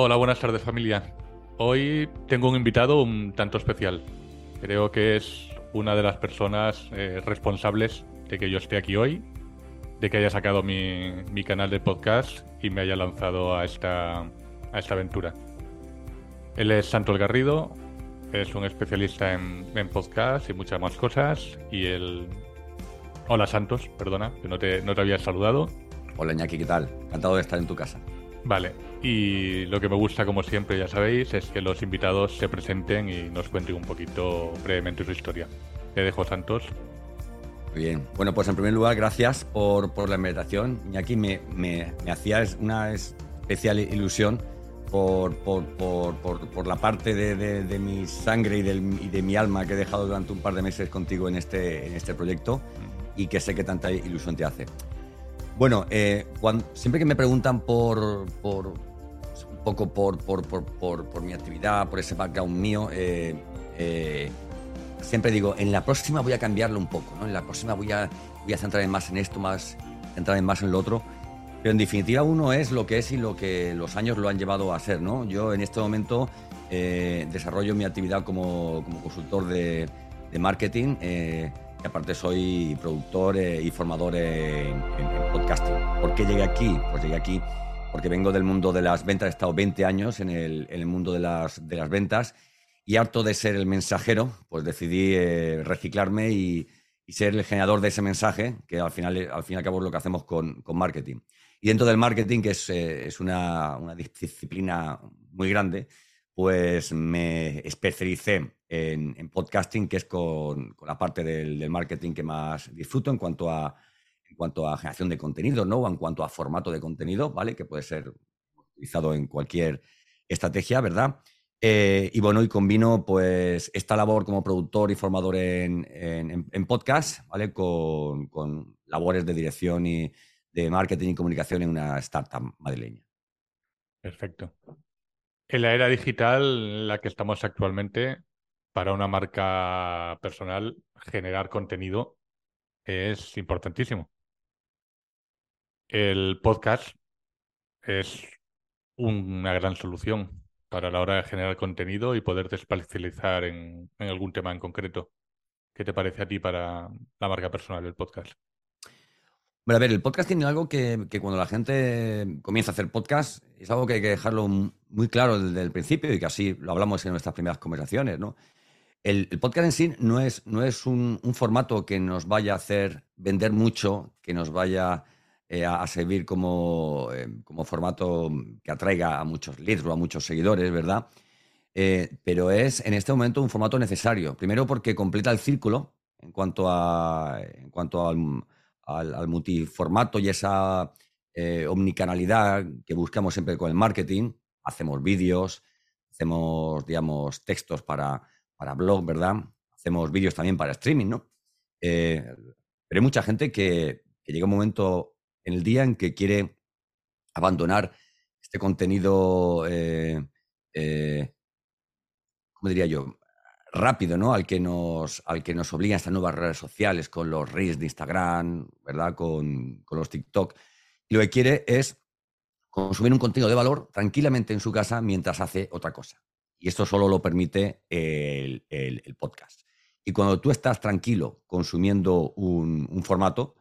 Hola, buenas tardes familia. Hoy tengo un invitado un tanto especial. Creo que es una de las personas eh, responsables de que yo esté aquí hoy, de que haya sacado mi, canal de podcast y me haya lanzado a esta, a esta aventura. Él es Santos Garrido, es un especialista en, en podcast y muchas más cosas. Y él. Hola Santos, perdona, que no te, no te había saludado. Hola Iñaki, ¿qué tal? Encantado de estar en tu casa. Vale, y lo que me gusta, como siempre, ya sabéis, es que los invitados se presenten y nos cuenten un poquito brevemente su historia. Te dejo, Santos. Bien. Bueno, pues en primer lugar, gracias por, por la invitación. Y aquí me, me, hacía una especial ilusión por, por, por la parte de, de, mi sangre y, y, de mi alma que he dejado durante un par de meses contigo en este, en este proyecto y que sé que tanta ilusión te hace. Bueno, eh, siempre que me preguntan por, por un poco por, por, por, mi actividad, por ese background mío, eh, eh, siempre digo, en la próxima voy a cambiarlo un poco, ¿no? En la próxima voy a, voy a centrarme más en esto, más centrarme más en lo otro. Pero en definitiva uno es lo que es y lo que los años lo han llevado a ser, ¿no? Yo en este momento desarrollo mi actividad como, como consultor de, de marketing y aparte soy productor eh, y formador en, podcasting. ¿Por qué llegué aquí? Pues llegué aquí porque vengo del mundo de las ventas, he estado 20 años en el, mundo de las, ventas y harto de ser el mensajero, pues decidí eh, reciclarme y, ser el generador de ese mensaje, que al final, al fin y al cabo es lo que hacemos con, marketing. Y dentro del marketing, que es, eh, una disciplina muy grande, pues me especialicé en, podcasting, que es con, la parte del, marketing que más disfruto en cuanto a, en cuanto a generación de contenido, ¿no? O en cuanto a formato de contenido, ¿vale? Que puede ser utilizado en cualquier estrategia, ¿verdad? Eh, y bueno, y combino pues esta labor como productor y formador en, en, podcast, ¿vale? Con, con, labores de dirección y de marketing y comunicación en una startup madrileña. Perfecto. En la era digital en la que estamos actualmente, para una marca personal, generar contenido es importantísimo. El podcast es una gran solución para la hora de generar contenido y poderte especializar en, algún tema en concreto. ¿Qué te parece a ti para la marca personal del podcast? Bueno, a ver, el podcast tiene algo que, cuando la gente comienza a hacer podcast es algo que hay que dejarlo muy claro desde el principio y que así lo hablamos en nuestras primeras conversaciones, ¿no? El, podcast en sí no es, no es un, formato que nos vaya a hacer vender mucho, que nos vaya eh, a, servir como, eh, como, formato que atraiga a muchos leads o a muchos seguidores, ¿verdad? Eh, pero es en este momento un formato necesario. Primero porque completa el círculo en cuanto a, en cuanto al al, multiformato y esa omnicanalidad que buscamos siempre con el marketing. Hacemos vídeos, hacemos, digamos, textos para, para blog, ¿verdad? Hacemos vídeos también para streaming, ¿no? Eh, pero hay mucha gente que, llega un momento en el día en que quiere abandonar este contenido, eh, ¿cómo diría yo? rápido, ¿no? Al que nos, al que nos obligan estas nuevas redes sociales con los reels de Instagram, ¿verdad? Con, los TikTok. Y lo que quiere es consumir un contenido de valor tranquilamente en su casa mientras hace otra cosa. Y esto solo lo permite el, podcast. Y cuando tú estás tranquilo consumiendo un, formato,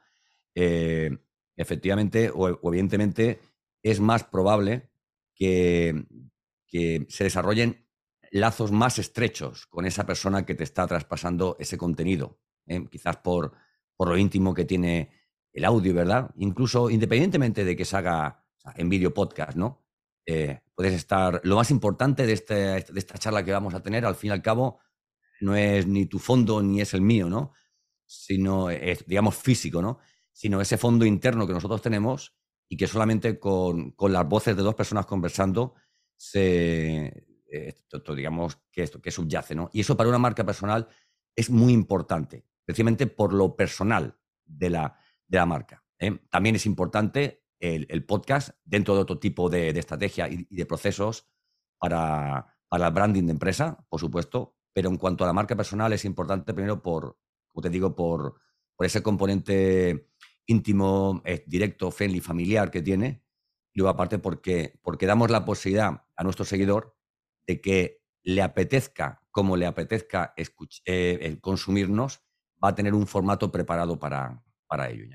eh, efectivamente o, evidentemente es más probable que, que se desarrollen lazos más estrechos con esa persona que te está traspasando ese contenido. ¿eh? Quizás por, por lo íntimo que tiene el audio, ¿verdad? Incluso independientemente de que se haga en vídeo podcast, ¿no? Eh, puedes estar. Lo más importante de, este, de esta charla que vamos a tener, al fin y al cabo, no es ni tu fondo ni es el mío, ¿no? Sino es, digamos, físico, ¿no? Sino ese fondo interno que nosotros tenemos y que solamente con, con las voces de dos personas conversando se, esto, digamos, que, esto, que subyace, ¿no? Y eso para una marca personal es muy importante, precisamente por lo personal de la, de la marca. ¿eh? También es importante el, podcast dentro de otro tipo de, estrategia y, de procesos para, para el branding de empresa, por supuesto, pero en cuanto a la marca personal es importante primero por, como te digo, por, por ese componente íntimo, eh, directo, friendly, familiar que tiene. Y luego aparte porque, porque damos la posibilidad a nuestro seguidor de que le apetezca, como le apetezca eh, consumirnos, va a tener un formato preparado para, para ello.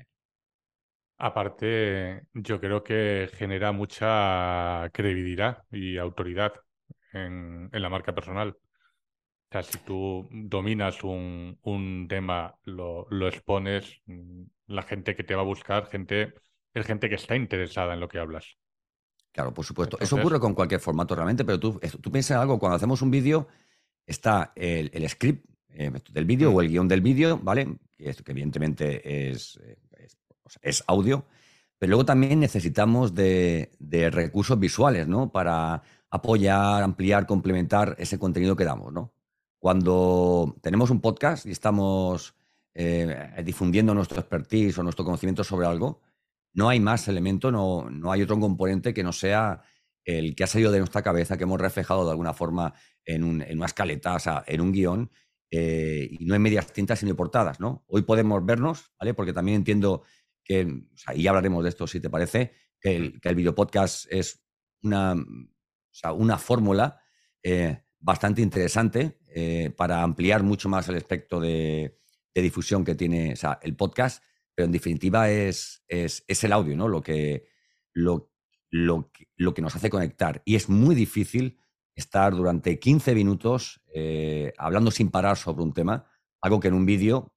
Aparte, yo creo que genera mucha credibilidad y autoridad en, la marca personal. O sea, si tú dominas un, un tema, lo, lo, expones, mm, la gente que te va a buscar, gente, es gente que está interesada en lo que hablas. Claro, por supuesto. Eso ocurre con cualquier formato realmente, pero tú, tú piensas en algo, cuando hacemos un vídeo, está el, script eh, del vídeo o el guion del vídeo, ¿vale? Que, que evidentemente es, es, audio, pero luego también necesitamos de, recursos visuales, ¿no? Para apoyar, ampliar, complementar ese contenido que damos, ¿no? Cuando tenemos un podcast y estamos eh, difundiendo nuestro expertise o nuestro conocimiento sobre algo, no hay más elemento, no, no hay otro componente que no sea el que ha salido de nuestra cabeza, que hemos reflejado de alguna forma en, una escaleta, o sea, en un guion, eh, y no en medias tintas sino portadas, ¿no? Hoy podemos vernos, ¿vale? Porque también entiendo que, o sea, y hablaremos de esto si te parece, que el, que el video podcast es una, una fórmula eh, bastante interesante eh, para ampliar mucho más el espectro de, de difusión que tiene el podcast pero en definitiva es, es, es el audio, ¿no? Lo que, lo, lo, lo, que nos hace conectar. Y es muy difícil estar durante 15 minutos eh, hablando sin parar sobre un tema, algo que en un vídeo,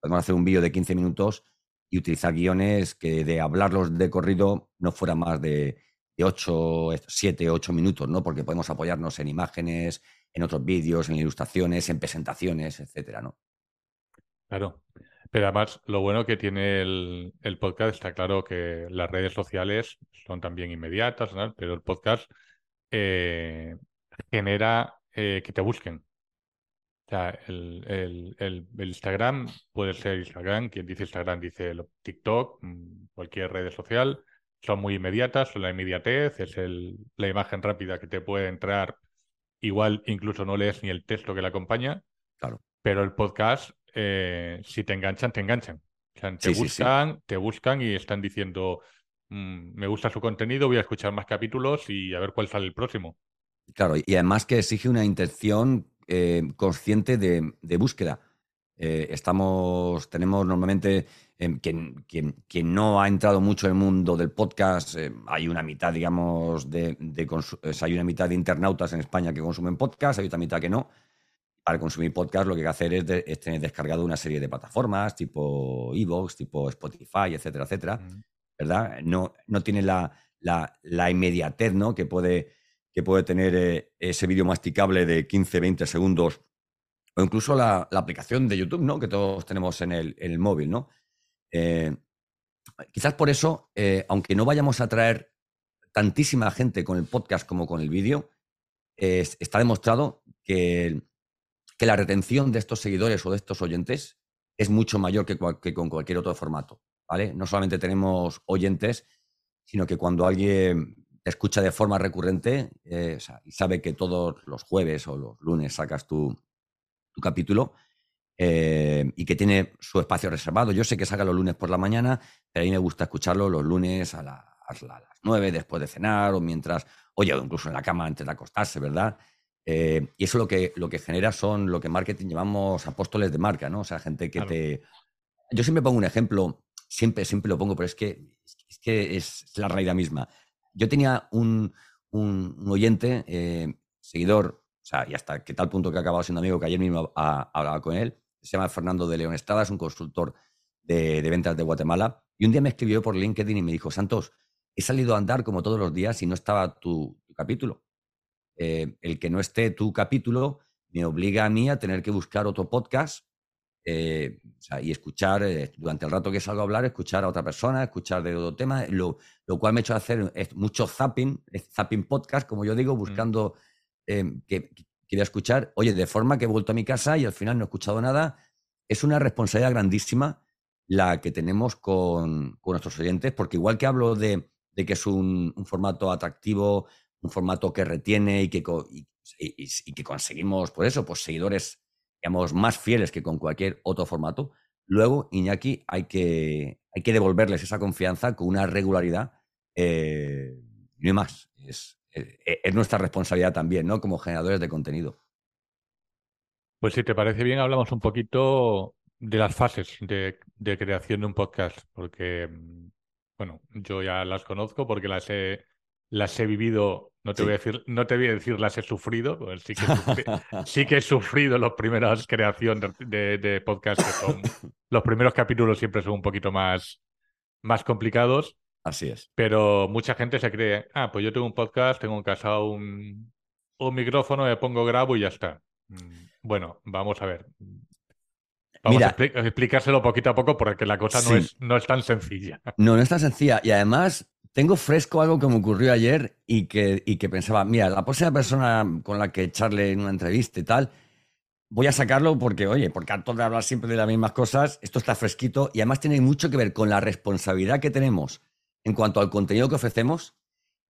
podemos hacer un vídeo de 15 minutos y utilizar guiones que de hablarlos de corrido no fuera más de, de 8, 7, 8 minutos, ¿no? Porque podemos apoyarnos en imágenes, en otros vídeos, en ilustraciones, en presentaciones, etcétera, ¿no? Claro. Pero además, lo bueno que tiene el, podcast, está claro que las redes sociales son también inmediatas, pero el podcast eh, genera eh, que te busquen. O sea, el, Instagram puede ser Instagram, quien dice Instagram dice TikTok, mm, cualquier red social, son muy inmediatas, son la inmediatez, es la imagen rápida que te puede entrar, igual incluso no lees ni el texto que la acompaña, claro. pero el podcast eh, si te enganchan, te enganchan. te buscan, te buscan y están diciendo, mm, me gusta su contenido, voy a escuchar más capítulos y a ver cuál sale el próximo. Claro, y además que exige una intención eh, consciente de, búsqueda. Eh, estamos, tenemos normalmente, quien, quien, no ha entrado mucho en el mundo del podcast, hay una mitad, digamos, de, hay una mitad de internautas en España que consumen podcast, hay otra mitad que no para consumir podcast lo que hay que hacer es, tener descargado una serie de plataformas tipo Evox, tipo Spotify, etcétera, etcétera, ¿verdad? No, no tiene la, la, inmediatez ¿no? que, puede, que puede tener eh, ese vídeo masticable de 15, 20 segundos o incluso la, aplicación de YouTube, ¿no? Que todos tenemos en el, móvil, ¿no? Eh, quizás por eso, eh, aunque no vayamos a traer tantísima gente con el podcast como con el vídeo, está demostrado que que la retención de estos seguidores o de estos oyentes es mucho mayor que, con cualquier otro formato. ¿vale? No solamente tenemos oyentes, sino que cuando alguien te escucha de forma recurrente eh, y sabe que todos los jueves o los lunes sacas tu, capítulo eh, y que tiene su espacio reservado. Yo sé que saca los lunes por la mañana, pero a mí me gusta escucharlo los lunes a, las 9 después de cenar o mientras, oye, o incluso en la cama antes de acostarse, ¿verdad? Eh, y eso lo que, lo que genera son lo que en marketing llamamos apóstoles de marca, ¿no? O sea, gente que te... Yo siempre pongo un ejemplo, siempre, siempre lo pongo, pero es que es, que es la realidad misma. Yo tenía un, oyente, eh, seguidor, o sea, y hasta que tal punto que ha acabado siendo amigo, que ayer mismo hablaba con él, se llama Fernando de León Estrada, es un consultor de, ventas de Guatemala, y un día me escribió por LinkedIn y me dijo, Santos, he salido a andar como todos los días y no estaba tu, capítulo. Eh, el que no esté tu capítulo me obliga a mí a tener que buscar otro podcast eh, y escuchar, eh, durante el rato que salgo a hablar, escuchar a otra persona, escuchar de otro tema, lo, cual me ha hecho hacer mucho zapping, zapping podcast, como yo digo, mm. buscando em, que, quería escuchar. Oye, de forma que he vuelto a mi casa y al final no he escuchado nada. Es una responsabilidad grandísima la que tenemos con, nuestros oyentes, porque igual que hablo de, que es un, formato atractivo, un formato que retiene y que, y, que conseguimos, por eso, pues seguidores digamos, más fieles que con cualquier otro formato. Luego, Iñaki, hay que, hay que devolverles esa confianza con una regularidad eh, no más. Es, eh, es, nuestra responsabilidad también, ¿no? Como generadores de contenido. Pues si te parece bien, hablamos un poquito de las fases de, de creación de un podcast, porque, mm, bueno, yo ya las conozco porque las he, las he vivido, no te voy a decir, no te voy a decir las he sufrido, pues sí que, sí que he sufrido las primeras creaciones de, de, podcast que son los primeros capítulos siempre son un poquito más, más complicados. Así es. Pero mucha gente se cree, ah, pues yo tengo un podcast, tengo en casa un, un micrófono, me pongo grabo y ya está. Mm, bueno, vamos a ver. Vamos a explicárselo poquito a poco porque la cosa no, es, no es tan sencilla. No, no es tan sencilla. Y además, tengo fresco algo que me ocurrió ayer y que, y que pensaba, mira, la próxima persona con la que echarle en una entrevista y tal, voy a sacarlo porque, oye, porque harto de hablar siempre de las mismas cosas, esto está fresquito y además tiene mucho que ver con la responsabilidad que tenemos en cuanto al contenido que ofrecemos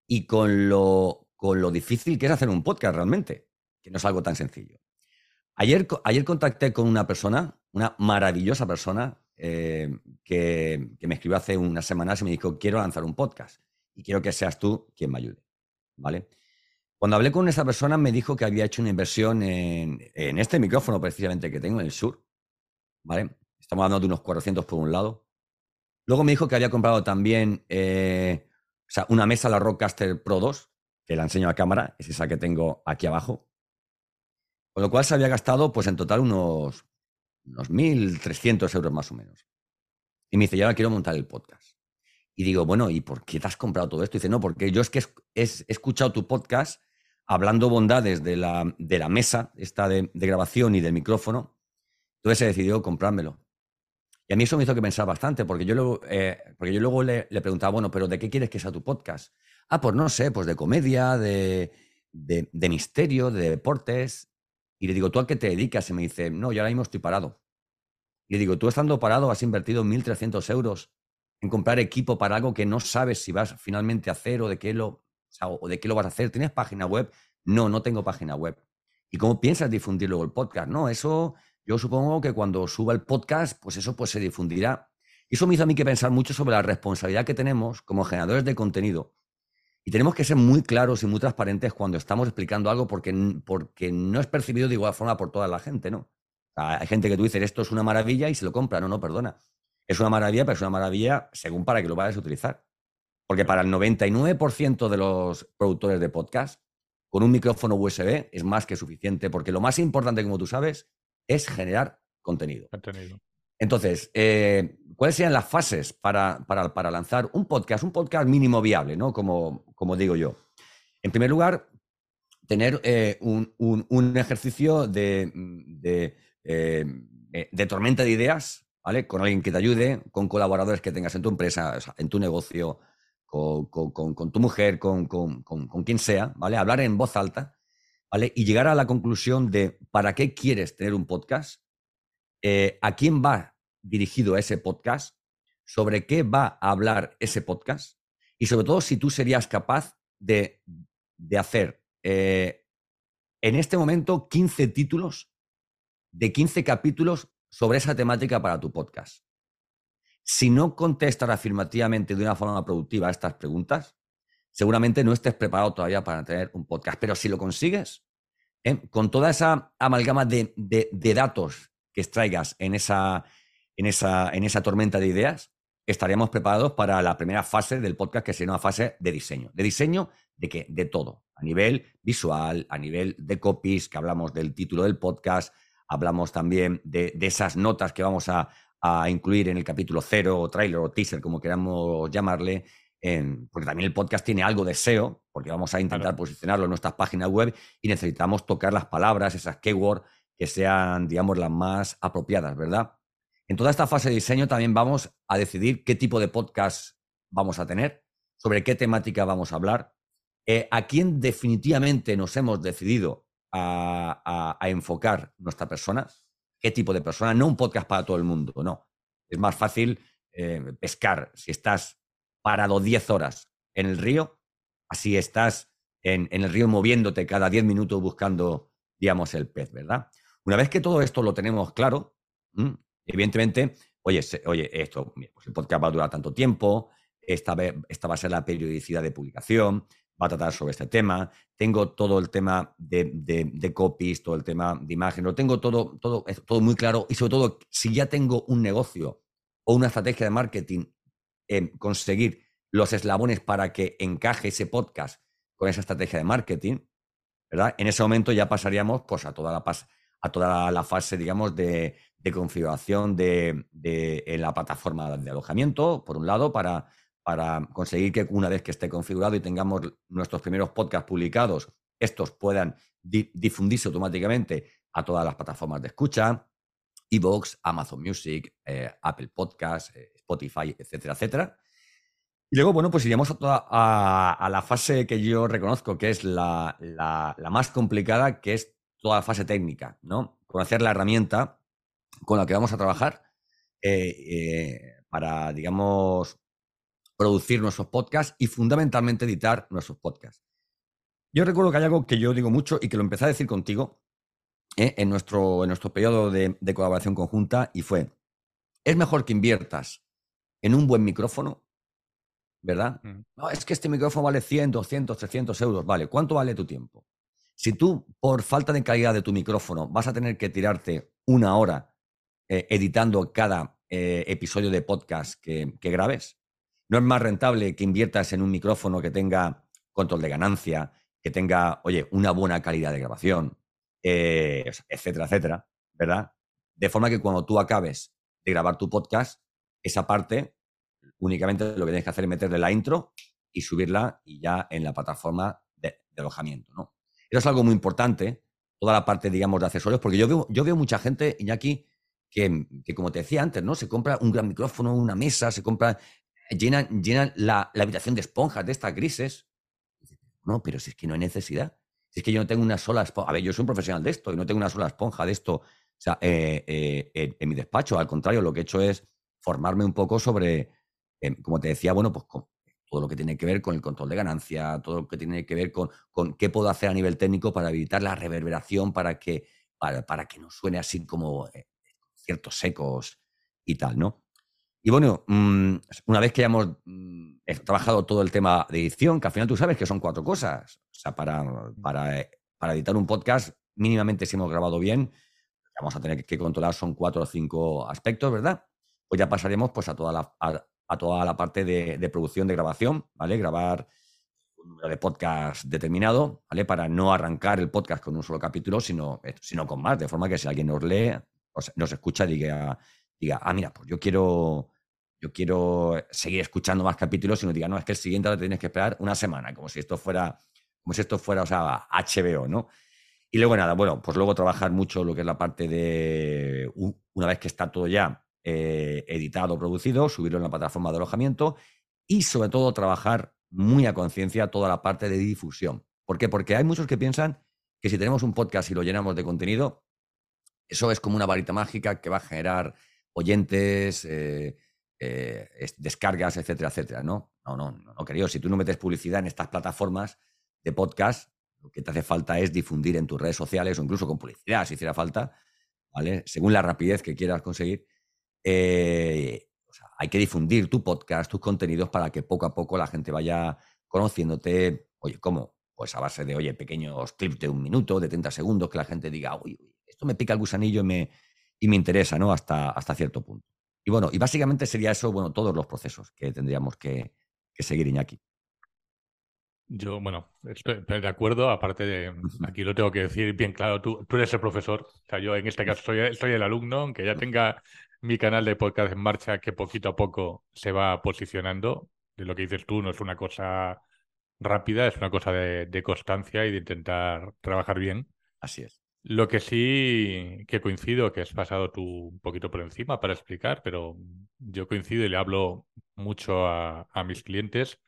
y con lo, con lo difícil que es hacer un podcast realmente, que no es algo tan sencillo. Ayer, ayer contacté con una persona, una maravillosa persona, eh, que, me escribió hace unas semanas y me dijo, quiero lanzar un podcast y quiero que seas tú quien me ayude. ¿Vale? Cuando hablé con esa persona me dijo que había hecho una inversión en, este micrófono precisamente que tengo en el sur. ¿Vale? Estamos hablando de unos 400 por un lado. Luego me dijo que había comprado también eh, una mesa, la Rockcaster Pro 2, que la enseño a cámara, es esa que tengo aquí abajo. Con lo cual se había gastado, pues en total, unos unos 1.300 euros más o menos. Y me dice, ya ahora quiero montar el podcast. Y digo, bueno, ¿y por qué te has comprado todo esto? Y dice, no, porque yo es que he, escuchado tu podcast hablando bondades de la, de la mesa, esta de, grabación y del micrófono. Entonces he decidido comprármelo. Y a mí eso me hizo que pensar bastante, porque yo luego, eh, porque yo luego le, preguntaba, bueno, pero ¿de qué quieres que sea tu podcast? Ah, pues no sé, pues de comedia, de, de, de misterio, de deportes. Y le digo, ¿tú a qué te dedicas? Y me dice, no, yo ahora mismo estoy parado. Y le digo, tú estando parado has invertido 1.300 euros en comprar equipo para algo que no sabes si vas finalmente a hacer o de qué lo, o, de qué lo vas a hacer. ¿Tienes página web? No, no tengo página web. ¿Y cómo piensas difundir luego el podcast? No, eso yo supongo que cuando suba el podcast, pues eso pues se difundirá. Y eso me hizo a mí que pensar mucho sobre la responsabilidad que tenemos como generadores de contenido y tenemos que ser muy claros y muy transparentes cuando estamos explicando algo porque, porque no es percibido de igual forma por toda la gente, ¿no? hay gente que tú dices, esto es una maravilla y se lo compra. No, no, perdona. Es una maravilla, pero es una maravilla según para que lo vayas a utilizar. Porque para el 99% de los productores de podcast, con un micrófono USB es más que suficiente, porque lo más importante, como tú sabes, es generar contenido. contenido. Entonces, eh, ¿cuáles serían las fases para, para, lanzar un podcast? Un podcast mínimo viable, ¿no? Como, como digo yo. En primer lugar, tener eh, un, ejercicio de, eh, de, tormenta de ideas, ¿vale? Con alguien que te ayude, con colaboradores que tengas en tu empresa, en tu negocio, con, con tu mujer, con, quien sea, ¿vale? Hablar en voz alta, ¿vale? Y llegar a la conclusión de para qué quieres tener un podcast eh, a quién va dirigido ese podcast, sobre qué va a hablar ese podcast y sobre todo si tú serías capaz de, hacer eh, en este momento 15 títulos de 15 capítulos sobre esa temática para tu podcast. Si no contestas afirmativamente de una forma productiva a estas preguntas, seguramente no estés preparado todavía para tener un podcast. Pero si lo consigues, ¿eh? con toda esa amalgama de, de datos que extraigas en esa, en esa, en esa tormenta de ideas, estaríamos preparados para la primera fase del podcast, que sería una fase de diseño. De diseño de que de todo, a nivel visual, a nivel de copies, que hablamos del título del podcast, hablamos también de, esas notas que vamos a, incluir en el capítulo cero, o trailer o teaser, como queramos llamarle, porque también el podcast tiene algo de SEO, porque vamos a intentar posicionarlo en nuestras páginas web y necesitamos tocar las palabras, esas keywords que sean, digamos, las más apropiadas, ¿verdad? En toda esta fase de diseño también vamos a decidir qué tipo de podcast vamos a tener, sobre qué temática vamos a hablar, eh, a quién definitivamente nos hemos decidido a, enfocar nuestra persona, qué tipo de persona, no un podcast para todo el mundo, no. Es más fácil eh, pescar si estás parado 10 horas en el río, así estás en, el río moviéndote cada 10 minutos buscando, digamos, el pez, ¿verdad? Una vez que todo esto lo tenemos claro, evidentemente, oye, oye, esto, pues el podcast va a durar tanto tiempo, esta, esta va a ser la periodicidad de publicación, va a tratar sobre este tema, tengo todo el tema de, de, copies, todo el tema de imagen, lo tengo todo, todo, todo muy claro y sobre todo, si ya tengo un negocio o una estrategia de marketing, conseguir los eslabones para que encaje ese podcast con esa estrategia de marketing, ¿verdad? En ese momento ya pasaríamos pues, toda la, a toda la fase, digamos, de, configuración de, la plataforma de alojamiento, por un lado, para conseguir que una vez que esté configurado y tengamos nuestros primeros podcasts publicados, estos puedan difundirse automáticamente a todas las plataformas de escucha, Evox, Amazon Music, eh, Apple Podcasts, eh, Spotify, etcétera, etcétera. Y luego, bueno, pues iríamos a, la fase que yo reconozco que es la, más complicada, que es toda la fase técnica, ¿no? Conocer la herramienta con la que vamos a trabajar eh, para, digamos, producir nuestros podcasts y fundamentalmente editar nuestros podcasts. Yo recuerdo que hay algo que yo digo mucho y que lo empecé a decir contigo ¿eh? en, nuestro, en nuestro periodo de, colaboración conjunta y fue, es mejor que inviertas en un buen micrófono, ¿verdad? No, es que este micrófono vale 100, 200, 300 euros. Vale, ¿cuánto vale tu tiempo? Si tú, por falta de calidad de tu micrófono, vas a tener que tirarte una hora eh, editando cada eh, episodio de podcast que, grabes, no es más rentable que inviertas en un micrófono que tenga control de ganancia, que tenga, oye, una buena calidad de grabación, eh, etcétera, etcétera, ¿verdad? De forma que cuando tú acabes de grabar tu podcast, esa parte únicamente lo que tienes que hacer es meterle la intro y subirla y ya en la plataforma de, alojamiento, ¿no? Eso es algo muy importante, toda la parte, digamos, de accesorios, porque yo veo, yo veo mucha gente, Iñaki, que, que, como te decía antes, ¿no? Se compra un gran micrófono, una mesa, se compra llenan, llenan la, habitación de esponjas de estas grises. No, pero si es que no hay necesidad. Si es que yo no tengo una sola esponja. A ver, yo soy un profesional de esto y no tengo una sola esponja de esto eh, eh, en, mi despacho. Al contrario, lo que he hecho es formarme un poco sobre, como te decía, bueno, pues todo lo que tiene que ver con el control de ganancia, todo lo que tiene que ver con, con qué puedo hacer a nivel técnico para evitar la reverberación, para que, para, para que no suene así como eh, ciertos secos y tal, ¿no? Y bueno, mm, una vez que hayamos mm, trabajado todo el tema de edición, que al final tú sabes que son cuatro cosas. O sea, para, para, eh, para editar un podcast, mínimamente si hemos grabado bien, vamos a tener que controlar son cuatro o cinco aspectos, ¿verdad? Pues ya pasaremos pues, a, toda la, a, toda la parte de, producción de grabación, ¿vale? Grabar un número de podcast determinado, ¿vale? Para no arrancar el podcast con un solo capítulo, sino, eh, sino con más, de forma que si alguien nos lee, nos escucha, diga diga, ah, mira, pues yo quiero, yo quiero seguir escuchando más capítulos, y no diga, no, es que el siguiente ahora tienes que esperar una semana, como si esto fuera, como si esto fuera, o sea, HBO, ¿no? Y luego nada, bueno, pues luego trabajar mucho lo que es la parte de, una vez que está todo ya eh, editado, producido, subirlo en la plataforma de alojamiento y sobre todo trabajar muy a conciencia toda la parte de difusión. ¿Por qué? Porque hay muchos que piensan que si tenemos un podcast y lo llenamos de contenido, eso es como una varita mágica que va a generar oyentes, eh, eh, descargas, etcétera, etcétera, ¿no? No, no, no, querido. Si tú no metes publicidad en estas plataformas de podcast, lo que te hace falta es difundir en tus redes sociales o incluso con publicidad, si hiciera falta, ¿vale? Según la rapidez que quieras conseguir. Eh, hay que difundir tu podcast, tus contenidos para que poco a poco la gente vaya conociéndote. Oye, ¿cómo? Pues a base de, oye, pequeños clips de un minuto, de 30 segundos, que la gente diga, uy, esto me pica el gusanillo y me, y me interesa, ¿no? Hasta, hasta cierto punto. Y bueno, y básicamente sería eso, bueno, todos los procesos que tendríamos que, seguir, Iñaki. Yo, bueno, estoy de acuerdo, aparte de, aquí lo tengo que decir bien claro, tú, tú eres el profesor, o sea, yo en este caso soy, soy el alumno, aunque ya tenga mi canal de podcast en marcha que poquito a poco se va posicionando, de lo que dices tú no es una cosa rápida, es una cosa de, de constancia y de intentar trabajar bien. Así es. Lo que sí que coincido, que has pasado tú un poquito por encima para explicar, pero yo coincido y le hablo mucho a, a mis clientes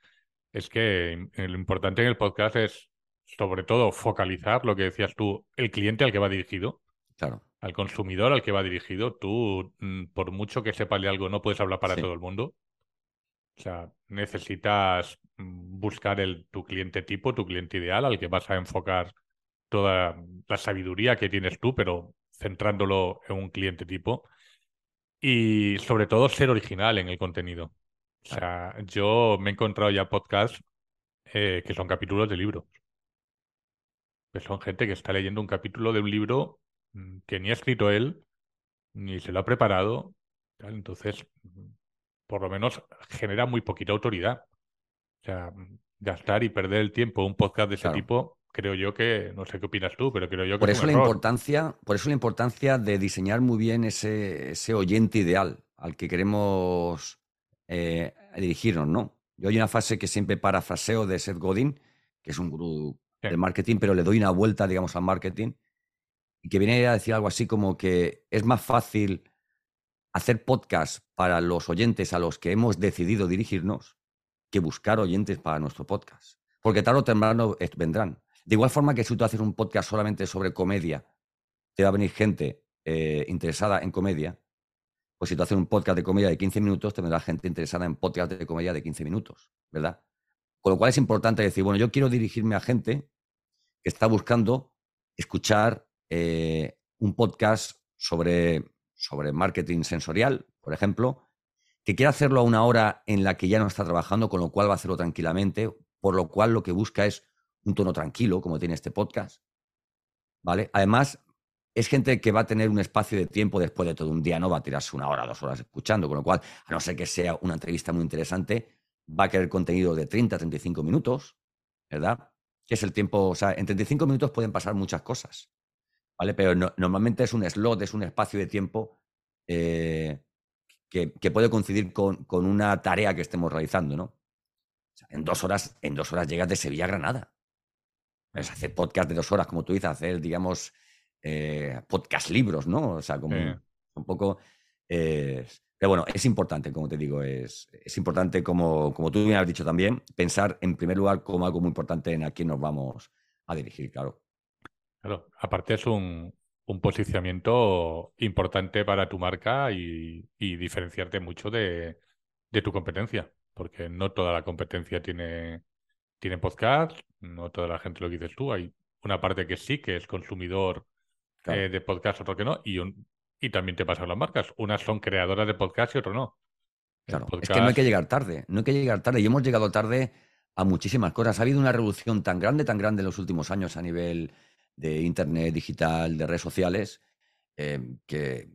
es que lo importante en el podcast es, sobre todo, focalizar lo que decías tú, el cliente al que va dirigido. Claro. Al consumidor al que va dirigido. Tú, mm, por mucho que sepas de algo, no puedes hablar para todo el mundo. O sea, necesitas mm, buscar el, tu cliente tipo, tu cliente ideal, al que vas a enfocar toda la sabiduría que tienes tú, pero centrándolo en un cliente tipo. Y sobre todo ser original en el contenido. O sea, yo me he encontrado ya podcasts eh, que son capítulos de libros. Que son gente que está leyendo un capítulo de un libro que ni ha escrito él, ni se lo ha preparado. Entonces, mm, por lo menos genera muy poquita autoridad. O sea, mm, gastar y perder el tiempo en un podcast de ese tipo, creo yo que, no sé qué opinas tú, pero creo yo que por es eso la importancia, Por eso la importancia de diseñar muy bien ese, ese oyente ideal al que queremos eh, dirigirnos, ¿no? Yo hay una frase que siempre parafraseo de Seth Godin, que es un gurú del marketing, pero le doy una vuelta, digamos, al marketing, y que viene a decir algo así como que es más fácil hacer podcast para los oyentes a los que hemos decidido dirigirnos que buscar oyentes para nuestro podcast. Porque tarde o temprano vendrán. De igual forma que si tú haces un podcast solamente sobre comedia, te va a venir gente eh, interesada en comedia, pues si tú haces un podcast de comedia de 15 minutos, tendrá gente interesada en podcast de comedia de 15 minutos, ¿verdad? Con lo cual es importante decir, bueno, yo quiero dirigirme a gente que está buscando escuchar eh, un podcast sobre, sobre marketing sensorial, por ejemplo, que quiere hacerlo a una hora en la que ya no está trabajando, con lo cual va a hacerlo tranquilamente, por lo cual lo que busca es un tono tranquilo, como tiene este podcast. ¿Vale? Además, es gente que va a tener un espacio de tiempo después de todo un día, no va a tirarse una hora, dos horas escuchando, con lo cual, a no ser que sea una entrevista muy interesante, va a querer contenido de 30 a 35 minutos, ¿verdad? Que es el tiempo, o sea, en 35 minutos pueden pasar muchas cosas, ¿vale? Pero normalmente es un slot, es un espacio de tiempo eh, que, puede coincidir con, una tarea que estemos realizando, ¿no? en dos horas, en dos horas llegas de Sevilla a Granada. Es hacer podcast de dos horas, como tú dices, hacer, digamos, eh, podcast libros, ¿no? O sea, como un poco... pero bueno, es importante, como te digo, es, es importante, como, como tú me has dicho también, pensar en primer lugar como algo muy importante en a quién nos vamos a dirigir, claro. Claro, aparte es un, un posicionamiento importante para tu marca y, y diferenciarte mucho de, de, tu competencia, porque no toda la competencia tiene, tiene podcast, no toda la gente lo que dices tú, hay una parte que sí, que es consumidor eh, de podcast, otro que no, y, y también te pasan las marcas. Unas son creadoras de podcast y otro no. Claro, es que no hay que llegar tarde, no hay que llegar tarde. Y hemos llegado tarde a muchísimas cosas. Ha habido una revolución tan grande, tan grande en los últimos años a nivel de Internet, digital, de redes sociales, eh, que,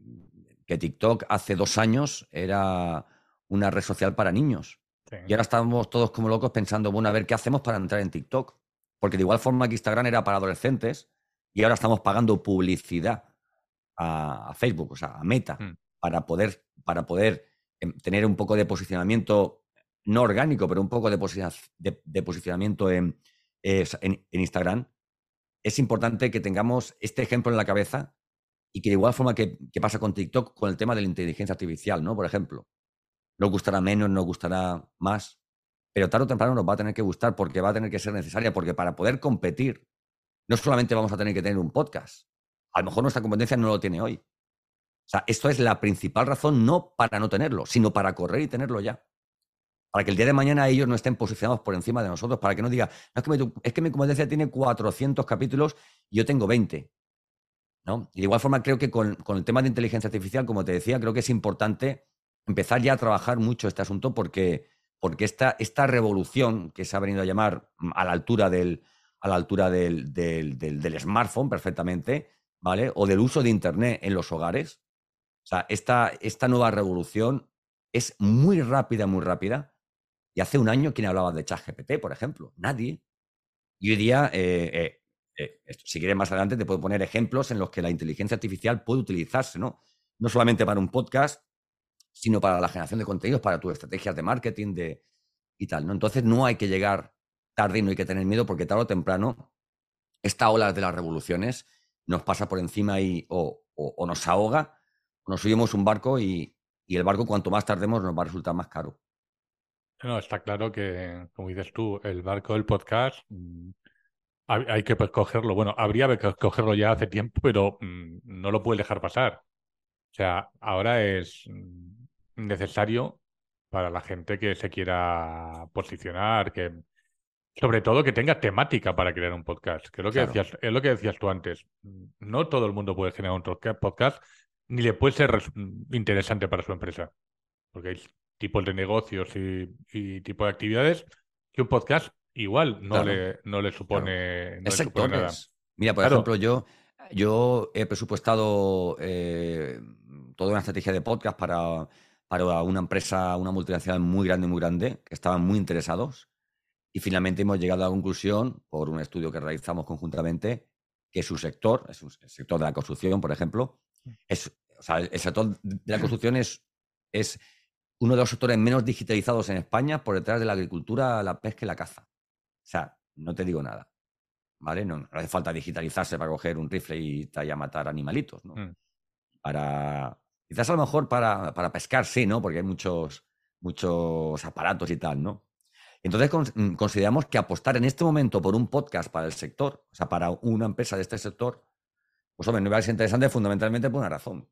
que, TikTok hace dos años era una red social para niños. Y ahora estamos todos como locos pensando, bueno, a ver qué hacemos para entrar en TikTok. Porque de igual forma que Instagram era para adolescentes, y ahora estamos pagando publicidad a, Facebook, o sea, a Meta, mm. para poder, para poder em, tener un poco de posicionamiento, no orgánico, pero un poco de, posicionamiento en, Instagram, es importante que tengamos este ejemplo en la cabeza y que de igual forma que, pasa con TikTok, con el tema de la inteligencia artificial, ¿no? Por ejemplo, nos gustará menos, nos gustará más, pero tarde o temprano nos va a tener que gustar porque va a tener que ser necesaria, porque para poder competir no solamente vamos a tener que tener un podcast, a lo mejor nuestra competencia no lo tiene hoy. O sea, esto es la principal razón no para no tenerlo, sino para correr y tenerlo ya. Para que el día de mañana ellos no estén posicionados por encima de nosotros, para que no diga, es, que es mi competencia tiene 400 capítulos y yo tengo 20. ¿no? Y de igual forma creo que con, el tema de inteligencia artificial, como te decía, creo que es importante empezar ya a trabajar mucho este asunto porque, porque esta, esta revolución que se ha venido a llamar a la altura del, a la altura del, smartphone perfectamente, ¿vale? O del uso de Internet en los hogares. O sea, esta, esta nueva revolución es muy rápida, muy rápida. Y hace un año, ¿quién hablaba de ChatGPT, por ejemplo? Nadie. Y hoy día, eh, eh, si quieres más adelante, te puedo poner ejemplos en los que la inteligencia artificial puede utilizarse, ¿no? No solamente para un podcast, sino para la generación de contenidos, para tus estrategias de marketing de, y tal, ¿no? Entonces no hay que llegar tarde y no hay que tener miedo porque tarde o temprano esta ola de las revoluciones nos pasa por encima y o, nos ahoga, o nos subimos un barco y, el barco cuanto más tardemos nos va a resultar más caro. No, está claro que, como dices tú, el barco del podcast mm, hay, que cogerlo. Bueno, habría que cogerlo ya hace tiempo, pero mm, no lo puede dejar pasar. O sea, ahora es mm, necesario para la gente que se quiera posicionar, que sobre todo que tenga temática para crear un podcast, que es lo que decías, es lo que decías tú antes. No todo el mundo puede generar un podcast, ni le puede ser interesante para su empresa. Porque hay tipos de negocios y, tipo de actividades que un podcast igual no, le, no le supone, nada. Mira, por ejemplo, yo, yo he presupuestado eh, toda una estrategia de podcast para, para una empresa, una multinacional muy grande, muy grande, que estaban muy interesados. Y finalmente hemos llegado a la conclusión, por un estudio que realizamos conjuntamente, que su sector, el sector de la construcción, por ejemplo, mm. es, el sector de la construcción es, es uno de los sectores menos digitalizados en España por detrás de la agricultura, la pesca y la caza. O sea, no te digo nada. ¿Vale? No, hace falta digitalizarse para coger un rifle y, a matar animalitos, ¿no? Mm. Para. Quizás a lo mejor para, para pescar, sí, ¿no? Porque hay muchos, muchos aparatos y tal, ¿no? Entonces mm, consideramos que apostar en este momento por un podcast para el sector, o sea, para una empresa de este sector, pues hombre, no va a ser interesante fundamentalmente por una razón.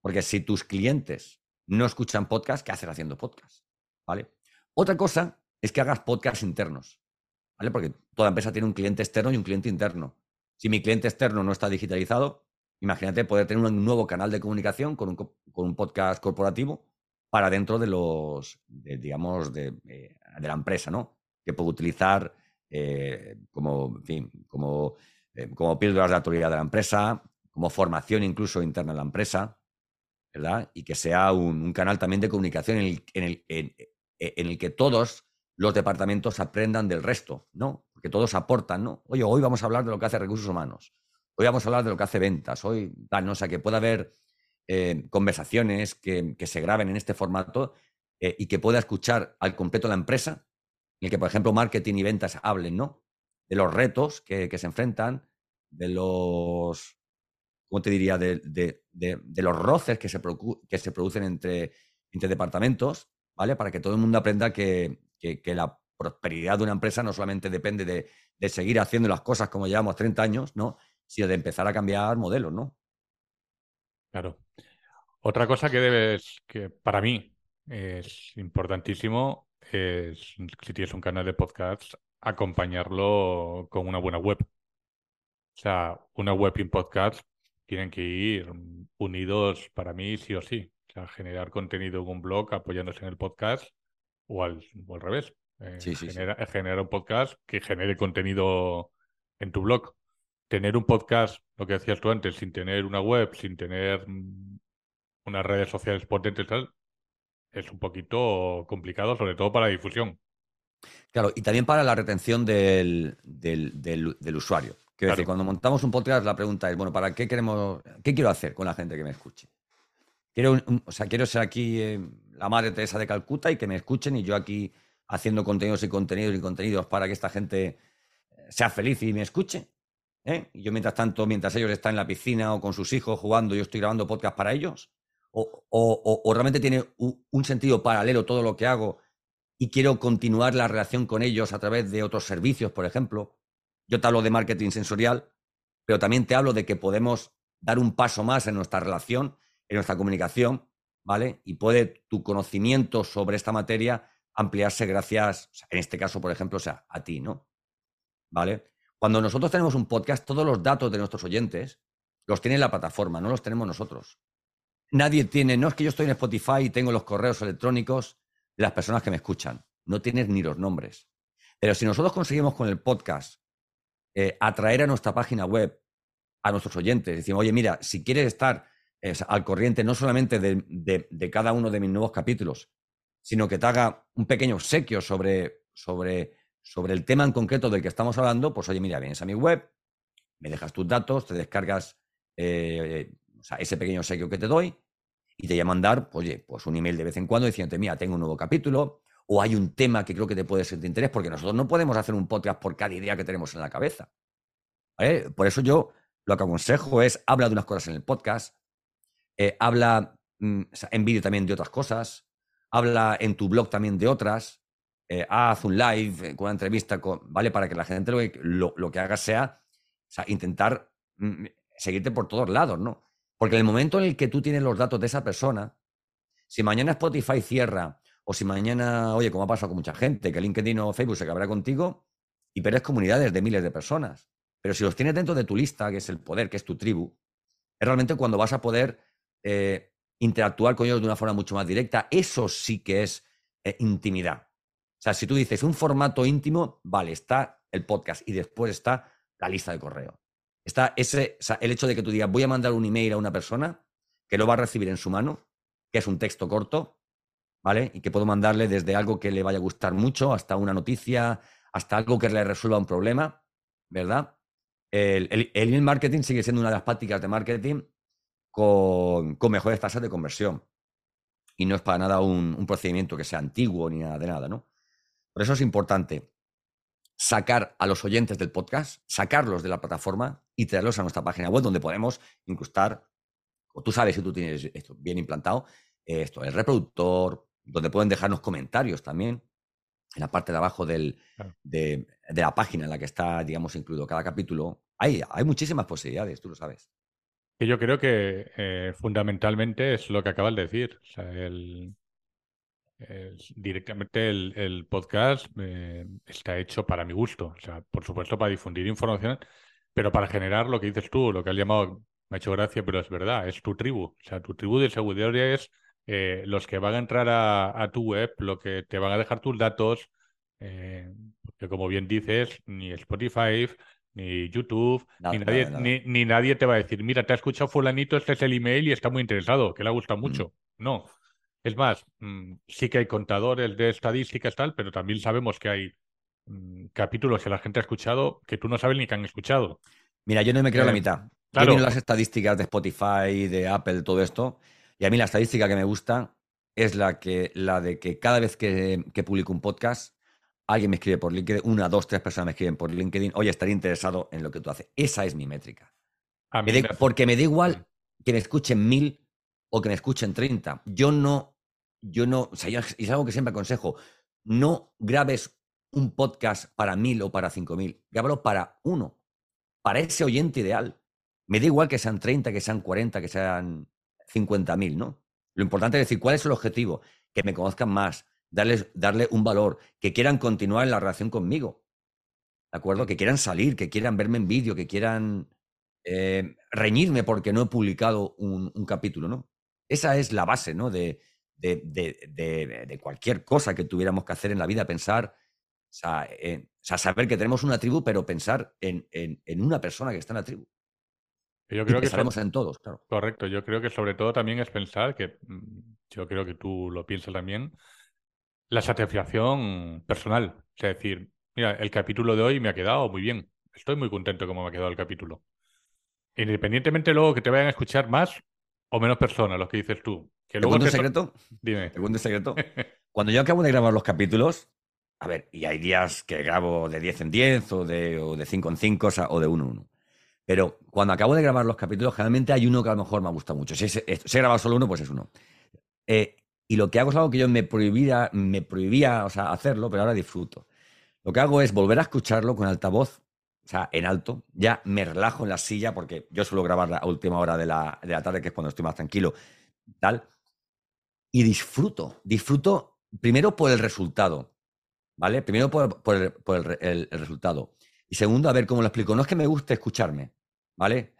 Porque si tus clientes no escuchan podcast, ¿qué haces haciendo podcast? ¿Vale? Otra cosa es que hagas podcasts internos. ¿Vale? Porque toda empresa tiene un cliente externo y un cliente interno. Si mi cliente externo no está digitalizado, imagínate poder tener un nuevo canal de comunicación con un, con un podcast corporativo para dentro de los, digamos, de, eh, de la empresa, ¿no? Que puedo utilizar eh, como, en fin, como, eh, como píldoras de autoridad de la empresa, como formación incluso interna de la empresa, ¿verdad? Y que sea un, canal también de comunicación en el, en, el, en, el, que todos los departamentos aprendan del resto, ¿no? Porque todos aportan, ¿no? Oye, hoy vamos a hablar de lo que hace recursos humanos, hoy vamos a hablar de lo que hace ventas, hoy tal, ¿no? O sea, que pueda haber eh, conversaciones que, que, se graben en este formato eh, y que pueda escuchar al completo la empresa, en el que, por ejemplo, marketing y ventas hablen, ¿no? De los retos que, se enfrentan, de los, ¿cómo te diría? De, los roces que se, que se producen entre, entre departamentos, ¿vale? Para que todo el mundo aprenda que, la prosperidad de una empresa no solamente depende de, seguir haciendo las cosas como llevamos 30 años, ¿no? Sino de empezar a cambiar modelos, ¿no? Claro. Otra cosa que debes, que para mí, es importantísimo, es, si tienes un canal de podcast, acompañarlo con una buena web. O sea, una web y un podcast tienen que ir unidos para mí sí o sí. O sea, generar contenido en un blog apoyándose en el podcast o al, al revés. Eh, generar un podcast que genere contenido en tu blog. Tener un podcast, lo que decías tú antes, sin tener una web, sin tener mm, unas redes sociales potentes, tal, es un poquito complicado, sobre todo para la difusión. Claro, y también para la retención del, usuario. Quiero decir, cuando montamos un podcast, la pregunta es, bueno, ¿para qué queremos, qué quiero hacer con la gente que me escuche? Quiero, o sea, quiero ser aquí eh, la madre Teresa de Calcuta y que me escuchen y yo aquí haciendo contenidos y contenidos y contenidos para que esta gente eh, sea feliz y me escuche. ¿eh? Y yo mientras tanto, mientras ellos están en la piscina o con sus hijos jugando, yo estoy grabando podcast para ellos o, realmente tiene un, sentido paralelo todo lo que hago y quiero continuar la relación con ellos a través de otros servicios, por ejemplo. Yo te hablo de marketing sensorial, pero también te hablo de que podemos dar un paso más en nuestra relación, en nuestra comunicación, ¿vale? Y puede tu conocimiento sobre esta materia ampliarse gracias, en este caso, por ejemplo, sea, a ti, ¿no? ¿Vale? Cuando nosotros tenemos un podcast, todos los datos de nuestros oyentes los tiene la plataforma, no los tenemos nosotros. Nadie tiene, no es que yo estoy en Spotify y tengo los correos electrónicos de las personas que me escuchan. No tienes ni los nombres. Pero si nosotros conseguimos con el podcast eh, atraer a nuestra página web a nuestros oyentes, decimos, oye, mira, si quieres estar al corriente no solamente de, cada uno de mis nuevos capítulos, sino que te haga un pequeño obsequio sobre, sobre sobre el tema en concreto del que estamos hablando, pues oye, mira, vienes a mi web, me dejas tus datos, te descargas eh, ese pequeño sello que te doy y te voy a mandar, oye, pues un email de vez en cuando diciéndote, mira, tengo un nuevo capítulo o hay un tema que creo que te puede ser de interés, porque nosotros no podemos hacer un podcast por cada idea que tenemos en la cabeza. Por eso yo lo que aconsejo es, habla de unas cosas en el podcast, eh, habla mm, en vídeo también de otras cosas, habla en tu blog también de otras, eh, haz un live con una entrevista, ¿vale? Para que la gente lo, lo, que haga sea, intentar mm, seguirte por todos lados, ¿no? Porque en el momento en el que tú tienes los datos de esa persona, si mañana Spotify cierra, o si mañana, oye, como ha pasado con mucha gente, que LinkedIn o Facebook se acabará contigo y pierdes comunidades de miles de personas. Pero si los tienes dentro de tu lista, que es el poder, que es tu tribu, es realmente cuando vas a poder eh, interactuar con ellos de una forma mucho más directa. Eso sí que es eh, intimidad. O sea, si tú dices un formato íntimo, vale, está el podcast y después está la lista de correo. Está ese, el hecho de que tú digas, voy a mandar un email a una persona que lo va a recibir en su mano, que es un texto corto, ¿vale? Y que puedo mandarle desde algo que le vaya a gustar mucho hasta una noticia, hasta algo que le resuelva un problema, ¿verdad? El, email marketing sigue siendo una de las prácticas de marketing con, mejores tasas de conversión. Y no es para nada un, procedimiento que sea antiguo ni nada de nada, ¿no? Por eso es importante sacar a los oyentes del podcast, sacarlos de la plataforma y traerlos a nuestra página web donde podemos incrustar, o tú sabes si tú tienes esto bien implantado, esto, el reproductor, donde pueden dejarnos comentarios también en la parte de abajo del, de, la página en la que está, digamos, incluido cada capítulo. Hay, hay muchísimas posibilidades, tú lo sabes. Yo creo que eh, fundamentalmente es lo que acabas de decir. O sea, el, directamente el, podcast eh, está hecho para mi gusto. O sea, por supuesto, para difundir información, pero para generar lo que dices tú, lo que has llamado, me ha hecho gracia, pero es verdad, es tu tribu. O sea, tu tribu de seguidores es eh, los que van a entrar a, tu web, lo que te van a dejar tus datos, eh, porque como bien dices, ni Spotify, ni YouTube, ni, nadie, Ni, nadie te va a decir, mira, te ha escuchado fulanito, este es el email y está muy interesado, que le ha gustado mm. mucho. No. Es más, mm, sí que hay contadores de estadísticas tal, pero también sabemos que hay mm, capítulos que la gente ha escuchado que tú no sabes ni que han escuchado. Mira, yo no me creo la eh, mitad. Claro. las estadísticas de Spotify, de Apple, todo esto. Y a mí la estadística que me gusta es la, que, la de que cada vez que, publico un podcast, alguien me escribe por LinkedIn, una, dos, tres personas me escriben por LinkedIn, oye, estaría interesado en lo que tú haces. Esa es mi métrica. porque me da igual que me escuchen mil o que me escuchen treinta. Yo no, yo no, o sea, y es algo que siempre aconsejo, no grabes un podcast para mil o para cinco mil, grábalo para uno, para ese oyente ideal. Me da igual que sean treinta, que sean cuarenta, que sean 50.000, ¿no? Lo importante es decir, ¿cuál es el objetivo? Que me conozcan más, darles, darle un valor, que quieran continuar en la relación conmigo, ¿de acuerdo? Que quieran salir, que quieran verme en vídeo, que quieran eh, reñirme porque no he publicado un, capítulo, ¿no? Esa es la base, ¿no? De, de, cualquier cosa que tuviéramos que hacer en la vida, pensar, o sea, saber que tenemos una tribu, pero pensar en, en una persona que está en la tribu. Yo creo que estaremos en todos, claro. Correcto, yo creo que sobre todo también es pensar que, mm, yo creo que tú lo piensas también, la satisfacción personal. Es decir, mira, el capítulo de hoy me ha quedado muy bien. Estoy muy contento como me ha quedado el capítulo. Independientemente luego que te vayan a escuchar más o menos personas, lo que dices tú. Que luego un secreto? Dime. Segundo secreto. Cuando yo acabo de grabar los capítulos, a ver, y hay días que grabo de 10 en 10 o de, o de 5 en 5 o de 1 en 1. Pero cuando acabo de grabar los capítulos, generalmente hay uno que a lo mejor me gusta mucho. Si, he grabado solo uno, pues es uno. Eh, y lo que hago es algo que yo me prohibía, me prohibía hacerlo, pero ahora disfruto. Lo que hago es volver a escucharlo con altavoz, o sea, en alto. Ya me relajo en la silla, porque yo suelo grabar a última hora de la, de la tarde, que es cuando estoy más tranquilo, tal. Y disfruto, disfruto primero por el resultado, ¿vale? Primero por, el, resultado. Y segundo, a ver cómo lo explico. No es que me guste escucharme,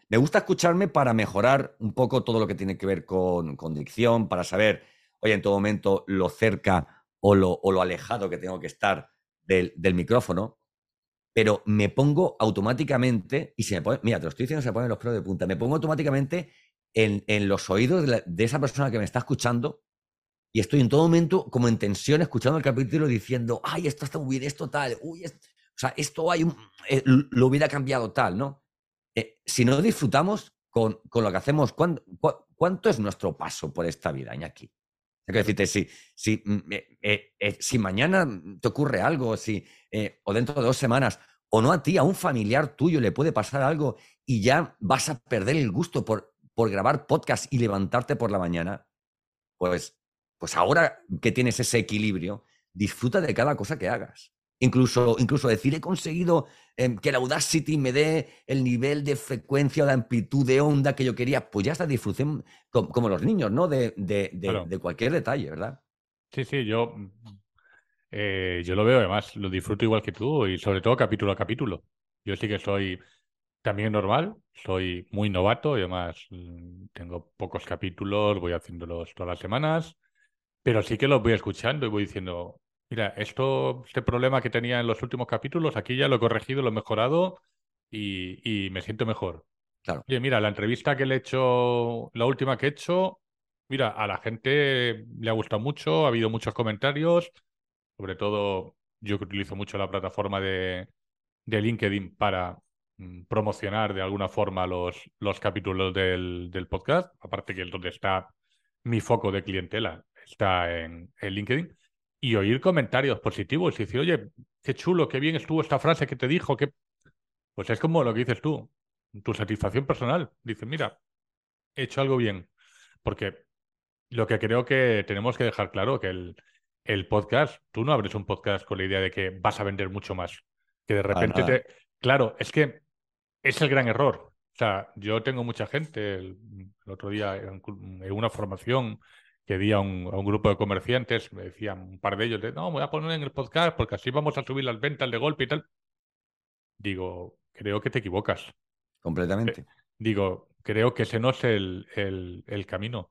Me gusta escucharme para mejorar un poco todo lo que tiene que ver con, dicción, para saber, oye, en todo momento lo cerca o lo, o lo alejado que tengo que estar del, micrófono, pero me pongo automáticamente, y se me pone, mira, te lo estoy diciendo, se me ponen los pelos de punta, me pongo automáticamente en, los oídos de, esa persona que me está escuchando y estoy en todo momento como en tensión escuchando el capítulo diciendo, ay, esto está muy bien, esto tal, uy, o sea, esto hay un, eh, lo hubiera cambiado tal, ¿no? Eh, si no disfrutamos con, con, lo que hacemos, ¿cuánto, ¿cuánto es nuestro paso por esta vida, Iñaki? que decirte, si, si, mm, eh, si mañana te ocurre algo, si, o dentro de dos semanas, o no a ti, a un familiar tuyo le puede pasar algo y ya vas a perder el gusto por, por grabar podcast y levantarte por la mañana, pues pues ahora que tienes ese equilibrio, disfruta de cada cosa que hagas. Incluso, incluso decir, he conseguido em, que la Audacity me dé el nivel de frecuencia o de amplitud de onda que yo quería, pues ya está, disfruten como, los niños, ¿no? De, de, cualquier detalle, ¿verdad? Sí, sí, yo, eh, yo lo veo además, lo disfruto igual que tú y sobre todo capítulo a capítulo. Yo sí que soy también normal, soy muy novato y además mm, tengo pocos capítulos, voy haciéndolos todas las semanas pero sí que lo voy escuchando y voy diciendo, mira, esto, este problema que tenía en los últimos capítulos, aquí ya lo he corregido, lo he mejorado y, me siento mejor. Claro. Oye, mira, la entrevista que le he hecho, la última que he hecho, mira, a la gente le ha gustado mucho, ha habido muchos comentarios, sobre todo yo que utilizo mucho la plataforma de, de LinkedIn para mm, promocionar de alguna forma los, los capítulos del, del podcast, aparte que es donde está mi foco de clientela está en, LinkedIn, y oír comentarios positivos y decir, oye, qué chulo, qué bien estuvo esta frase que te dijo, que pues es como lo que dices tú, tu satisfacción personal. Dices, mira, he hecho algo bien. Porque lo que creo que tenemos que dejar claro, que el, el podcast, tú no abres un podcast con la idea de que vas a vender mucho más. Que de repente te... Claro, es que es el gran error. O sea, yo tengo mucha gente, el, otro día en una formación que di a un, grupo de comerciantes, me decían un par de ellos, de, no, voy a poner en el podcast porque así vamos a subir las ventas de golpe y tal. Digo, creo que te equivocas. Completamente. Eh, digo, creo que ese no es el, el, camino.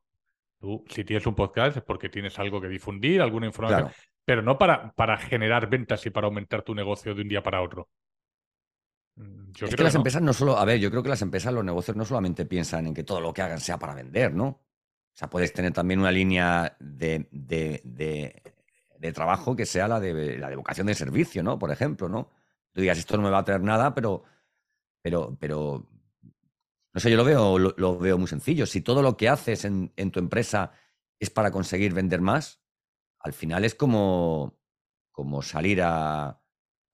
Tú, si tienes un podcast es porque tienes algo que difundir, alguna información, pero no para, para generar ventas y para aumentar tu negocio de un día para otro. Mm, es que las empresas no solo, a ver, yo creo que las empresas, los negocios no solamente piensan en que todo lo que hagan sea para vender, ¿no? O sea, puedes tener también una línea de, trabajo que sea la de la de vocación de servicio, ¿no? Por ejemplo, ¿no? Tú digas, esto no me va a traer nada, pero, pero, pero, no sé, yo lo veo, lo, veo muy sencillo. Si todo lo que haces en, tu empresa es para conseguir vender más, al final es como, como salir a,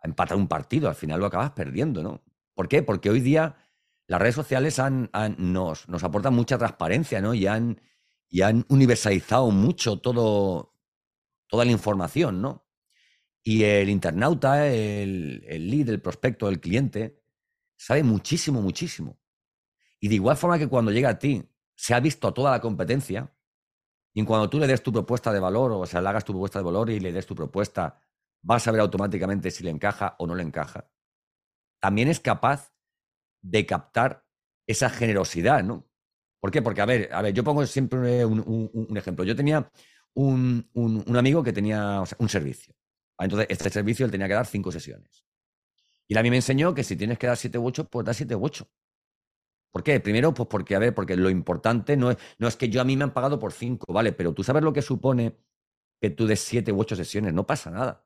empatar un partido. Al final lo acabas perdiendo, ¿no? ¿Por qué? Porque hoy día las redes sociales han, nos, nos aportan mucha transparencia, ¿no? Y han, y han universalizado mucho todo, toda la información, ¿no? Y el internauta, el, el lead, el prospecto, el cliente, sabe muchísimo, muchísimo. Y de igual forma que cuando llega a ti, se ha visto toda la competencia, y cuando tú le des tu propuesta de valor, o sea, le hagas tu propuesta de valor y le des tu propuesta, vas a ver automáticamente si le encaja o no le encaja. También es capaz de captar esa generosidad, ¿no? ¿Por qué? Porque, a ver, a ver, yo pongo siempre un, ejemplo. Yo tenía un, amigo que tenía un servicio. Entonces, este servicio él tenía que dar cinco sesiones. Y a mí me enseñó que si tienes que dar siete u ocho, pues da siete u ocho. ¿Por qué? Primero, pues porque, a ver, porque lo importante no es, no es que yo a mí me han pagado por cinco, ¿vale? Pero tú sabes lo que supone que tú des siete u ocho sesiones, no pasa nada.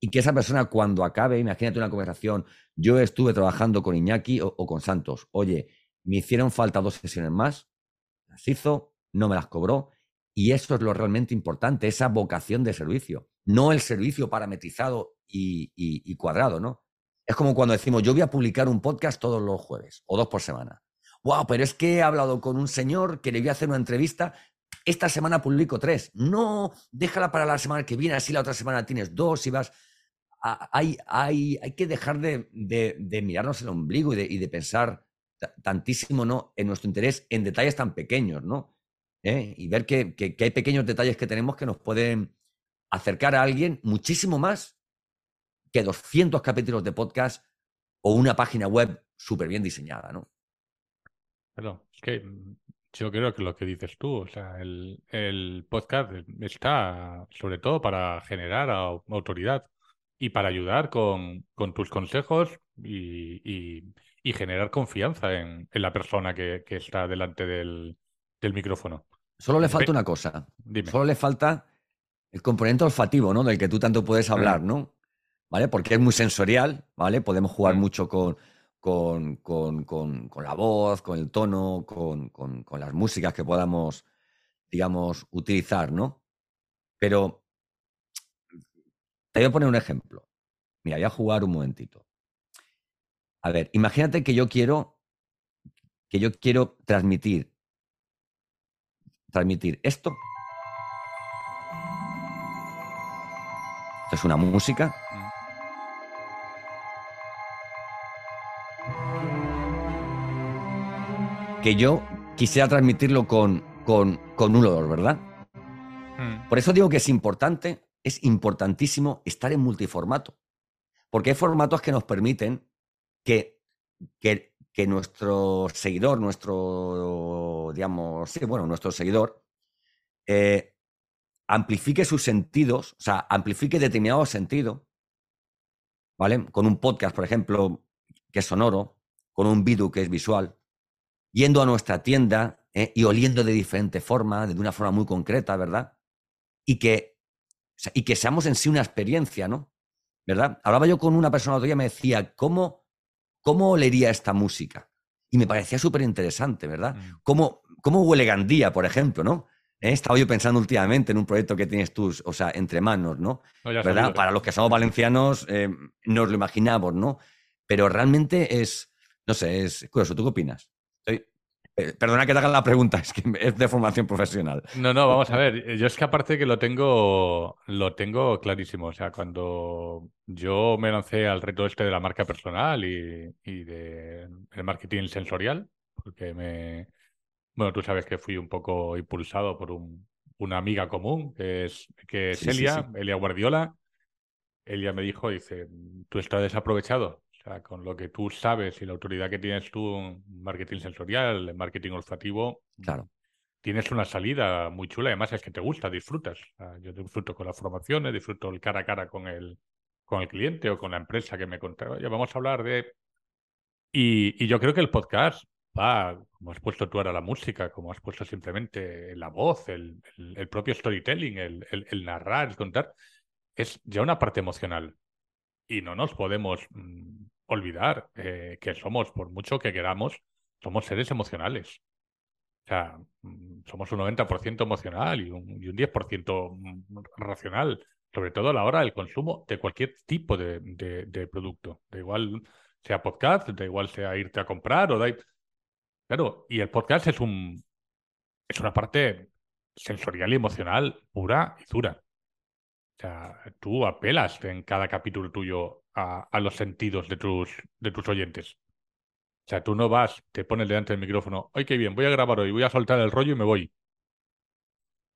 Y que esa persona cuando acabe, imagínate una conversación, yo estuve trabajando con Iñaki o con Santos, oye, me hicieron falta dos sesiones más, las hizo, no me las cobró. Y eso es lo realmente importante, esa vocación de servicio, no el servicio parametrizado y, cuadrado, ¿no? Es como cuando decimos, yo voy a publicar un podcast todos los jueves o dos por semana. Wow, pero es que he hablado con un señor que le voy a hacer una entrevista. Esta semana publico tres. No, déjala para la semana que viene, así la otra semana tienes dos y vas. Hay, hay, hay que dejar de, mirarnos el ombligo y de pensar tantísimo ¿no? en nuestro interés en detalles tan pequeños, ¿no? ¿Eh? Y ver que, hay pequeños detalles que tenemos que nos pueden acercar a alguien muchísimo más que 200 capítulos de podcast o una página web súper bien diseñada, ¿no? Pero es que yo creo que lo que dices tú, o sea, el, podcast está sobre todo para generar autoridad y para ayudar con, tus consejos y generar confianza en, la persona que, está delante del, micrófono. Solo le falta una cosa. Solo le falta el componente olfativo, ¿no? Del que tú tanto puedes Mm. hablar, ¿no? ¿Vale? Porque es muy sensorial, ¿vale? Podemos jugar Mm. mucho con, con, con- con- con la voz, con el tono, con, con- con las músicas que podamos, digamos, utilizar, ¿no? Pero te voy a poner un ejemplo. Mira, voy a jugar un momentito. A ver, imagínate que yo quiero que yo quiero transmitir transmitir esto. Esto es una música. Que yo quisiera transmitirlo con, con, con un olor, ¿verdad? Mm. Por eso digo que es importante, es importantísimo estar en multiformato. Porque hay formatos que nos permiten que, que, nuestro seguidor, nuestro, digamos, sí, bueno, nuestro seguidor, eh, amplifique sus sentidos, o sea, amplifique determinado sentido, ¿vale? Con un podcast, por ejemplo, que es sonoro, con un vídeo que es visual, yendo a nuestra tienda ¿eh? y oliendo de diferente forma, de una forma muy concreta, ¿verdad? Y que, y que seamos en sí una experiencia, ¿no? ¿Verdad? Hablaba yo con una persona otro día y me decía, ¿cómo, cómo olería esta música? Y me parecía súper interesante, ¿verdad? Mm. ¿Cómo, ¿Cómo huele Gandía, por ejemplo, no? He estado yo pensando últimamente en un proyecto que tienes tú, o sea, entre manos, ¿no? Para los que somos valencianos, eh, nos lo imaginamos, ¿no? Pero realmente es, no sé, es curioso. ¿Tú qué opinas? Estoy- eh, perdona que te haga la pregunta, es que es de formación profesional. No, no, vamos a ver. Yo es que aparte que lo tengo, lo tengo clarísimo. O sea, cuando yo me lancé al reto este de la marca personal y, y de el marketing sensorial, porque me, bueno, tú sabes que fui un poco impulsado por un- una amiga común, que es, que es Sí, sí, Elia, sí. Elia Guardiola. Elia me dijo, dice, tú estás desaprovechado. O sea, con lo que tú sabes y la autoridad que tienes tú en marketing sensorial, en marketing olfativo, Claro. tienes una salida muy chula. Además, es que te gusta, disfrutas. O sea, yo disfruto con las formaciones, disfruto el cara a cara con el, con el cliente o con la empresa que me contaba. Oye, vamos a hablar de. Y, y yo creo que el podcast va, como has puesto tú ahora la música, como has puesto simplemente la voz, el, el- el propio storytelling, el, el- el narrar, el contar, es ya una parte emocional. Y no nos podemos mm, olvidar eh, que somos, por mucho que queramos, somos seres emocionales. O sea, mm, somos un 90% emocional y un, y un 10% mm, racional, sobre todo a la hora del consumo de cualquier tipo de, de- de producto. Da igual sea podcast, da igual sea irte a comprar o da... Claro, y el podcast es un es una parte sensorial y emocional pura y dura. O sea, tú apelas en cada capítulo tuyo a, a los sentidos de tus, de tus oyentes. O sea, tú no vas, te pones delante del micrófono, ¡ay, qué bien! Voy a grabar hoy, voy a soltar el rollo y me voy.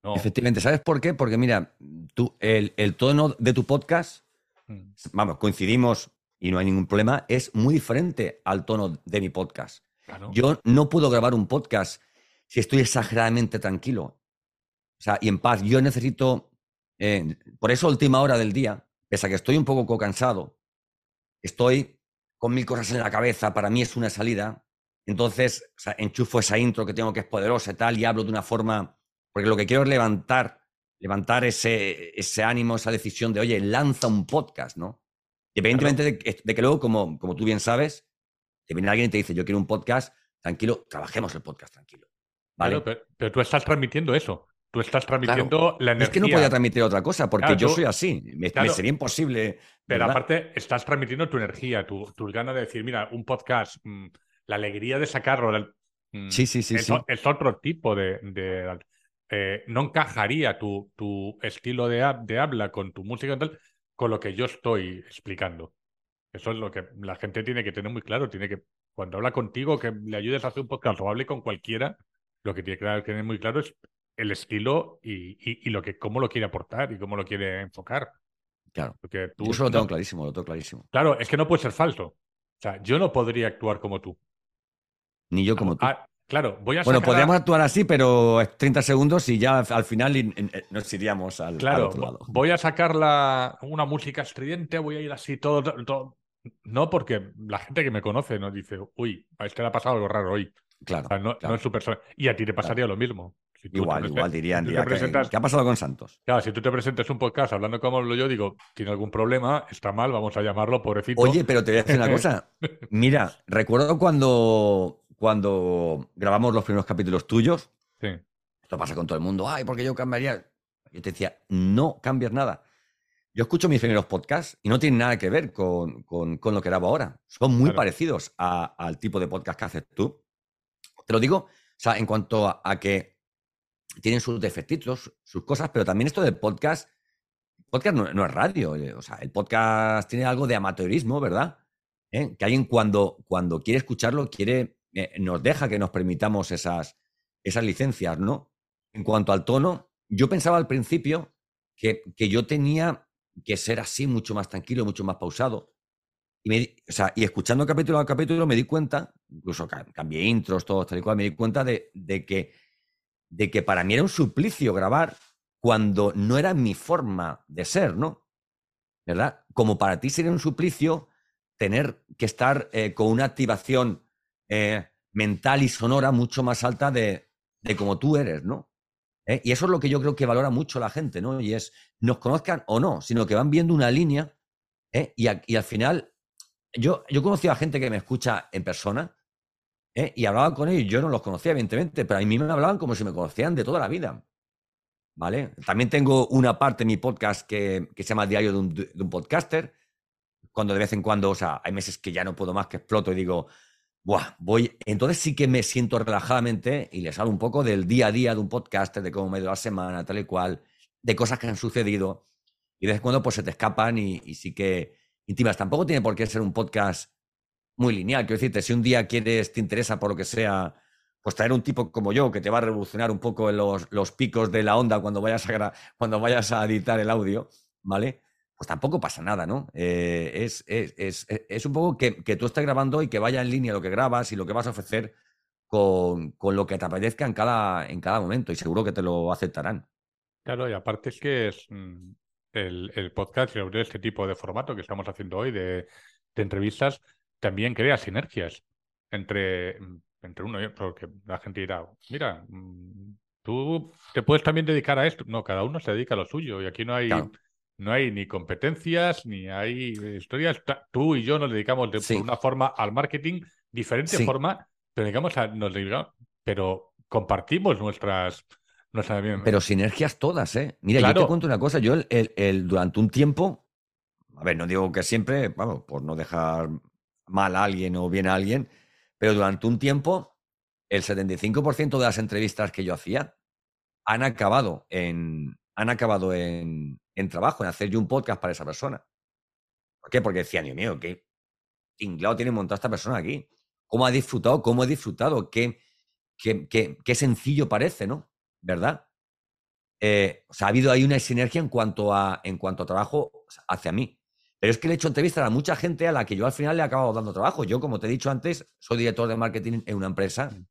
No. Efectivamente, ¿sabes por qué? Porque mira, tú, el, el tono de tu podcast, Mm, vamos, coincidimos y no hay ningún problema, es muy diferente al tono de mi podcast. claro. Yo no puedo grabar un podcast si estoy exageradamente tranquilo. O sea, y en paz. Yo necesito, eh, por eso, última hora del día, pese a que estoy un poco cansado, estoy con mil cosas en la cabeza, para mí es una salida. Entonces, o sea, enchufo esa intro que tengo que es poderosa y tal, y hablo de una forma, porque lo que quiero es levantar, levantar ese, ese ánimo, esa decisión de, oye, lanza un podcast, ¿no? Independientemente de, que- de que luego, como, como tú bien sabes, te viene alguien y te dice, yo quiero un podcast, tranquilo, trabajemos el podcast tranquilo. ¿Vale? Claro, pero, pero tú estás transmitiendo eso. Tú estás transmitiendo la energía. es que no podía transmitir otra cosa, porque Claro, yo tú- soy así. Me, sería imposible. Pero ¿verdad? aparte, estás transmitiendo tu energía, tu, tus ganas de decir, mira, un podcast, mm, la alegría de sacarlo. la- mm, Sí, sí, sí, es, sí. es otro tipo de. de- eh, no encajaría tu, tu estilo de, de habla con tu música y tal con lo que yo estoy explicando. Eso es lo que la gente tiene que tener muy claro. Tiene que, cuando habla contigo, que le ayudes a hacer un podcast o hable con cualquiera, lo que tiene que tener muy claro es el estilo y, y- y lo que, cómo lo quiere aportar y cómo lo quiere enfocar. Claro. Porque tú Yo eso lo no- tengo clarísimo, lo tengo clarísimo. Claro, es que no puede ser falso. O sea, yo no podría actuar como tú. Ni yo como tú. Ah, claro, voy a bueno, a- podríamos actuar así, pero es 30 segundos y ya al final in- in- nos iríamos al, al Claro, otro lado. voy a sacar la, una música estridente, voy a ir así todo, todo. No, porque la gente que me conoce nos dice, uy, a este le ha pasado algo raro hoy. Claro. O sea, no, claro. no es su persona. Y a ti te pasaría lo mismo. Igual, igual dirían, ¿qué, ha pasado con Santos? Claro, si tú te presentas un podcast hablando como lo yo, digo, tiene algún problema, está mal, vamos a llamarlo, pobrecito. Oye, pero te voy a decir una cosa. Mira, recuerdo cuando, cuando grabamos los primeros capítulos tuyos. Sí. Esto pasa con todo el mundo. Ay, porque yo cambiaría. Yo te decía, no cambias nada. Yo escucho mis primeros podcasts y no tienen nada que ver con, lo que grabo ahora. Son muy parecidos al tipo de podcast que haces tú. Te lo digo, o sea, en cuanto a, que tienen sus defectitos, sus cosas, pero también esto del podcast, podcast no, es radio, eh, o sea, el podcast tiene algo de amateurismo, ¿verdad? ¿Eh? Que alguien cuando, cuando quiere escucharlo, quiere, eh, nos deja que nos permitamos esas, esas licencias, ¿no? En cuanto al tono, yo pensaba al principio que, que yo tenía que ser así, mucho más tranquilo, mucho más pausado. Y, y escuchando capítulo a capítulo me di cuenta, incluso cambié intros, todo tal y cual, me di cuenta de, que, de que para mí era un suplicio grabar cuando no era mi forma de ser, ¿no? ¿Verdad? Como para ti sería un suplicio tener que estar eh, con una activación eh, mental y sonora mucho más alta de, de como tú eres, ¿no? ¿eh? Y eso es lo que yo creo que valora mucho la gente, ¿no? Y es, nos conozcan o no, sino que van viendo una línea y, al final, yo, yo he conocido a gente que me escucha en persona ¿eh? y hablaba con ellos, yo no los conocía, evidentemente, pero a mí me hablaban como si me conocían de toda la vida. ¿Vale? También tengo una parte de mi podcast que, se llama Diario de un, de un podcaster, cuando de vez en cuando, o sea, hay meses que ya no puedo más, que exploto y digo, Buah, voy. Entonces sí que me siento relajadamente y les hablo un poco del día a día de un podcast, de cómo me dio la semana, tal y cual, de cosas que han sucedido. Y de vez en cuando pues se te escapan y, sí que íntimas. Tampoco tiene por qué ser un podcast muy lineal. Quiero decirte, si un día quieres, te interesa por lo que sea, pues traer un tipo como yo que te va a revolucionar un poco los, los picos de la onda cuando vayas a, cuando vayas a editar el audio, ¿vale? pues tampoco pasa nada, ¿no? Eh, es, es, es, un poco que, que, tú estés grabando y que vaya en línea lo que grabas y lo que vas a ofrecer con, con, lo que te apetezca en cada, en cada momento y seguro que te lo aceptarán. Claro, y aparte es que es mm, el, el podcast y este tipo de formato que estamos haciendo hoy de, de entrevistas también crea sinergias entre, mm, entre uno y otro, porque la gente dirá, mira, mm, tú te puedes también dedicar a esto. No, cada uno se dedica a lo suyo y aquí no hay no hay ni competencias, ni hay historias. Tú y yo nos dedicamos de una forma al marketing, diferente forma, pero digamos, nos dedicamos, pero compartimos nuestras, nuestras... Pero sinergias todas, ¿eh? Mira, yo te cuento una cosa, yo el, el, durante un tiempo, a ver, no digo que siempre, vamos, por no dejar mal a alguien o bien a alguien, pero durante un tiempo, el 75% de las entrevistas que yo hacía han acabado en, han acabado en, en trabajo, en hacer yo un podcast para esa persona. ¿Por qué? Porque decía, Dios mío, qué tinglado tiene montado esta persona aquí. ¿Cómo ha disfrutado? ¿Cómo he disfrutado? Qué, qué, qué, sencillo parece, ¿no? ¿Verdad? Eh, o sea, ha habido ahí una sinergia en cuanto a, en cuanto a trabajo hacia mí. Pero es que le he hecho entrevistas a mucha gente a la que yo al final le he acabado dando trabajo. Yo, como te he dicho antes, soy director de marketing en una empresa. Mm.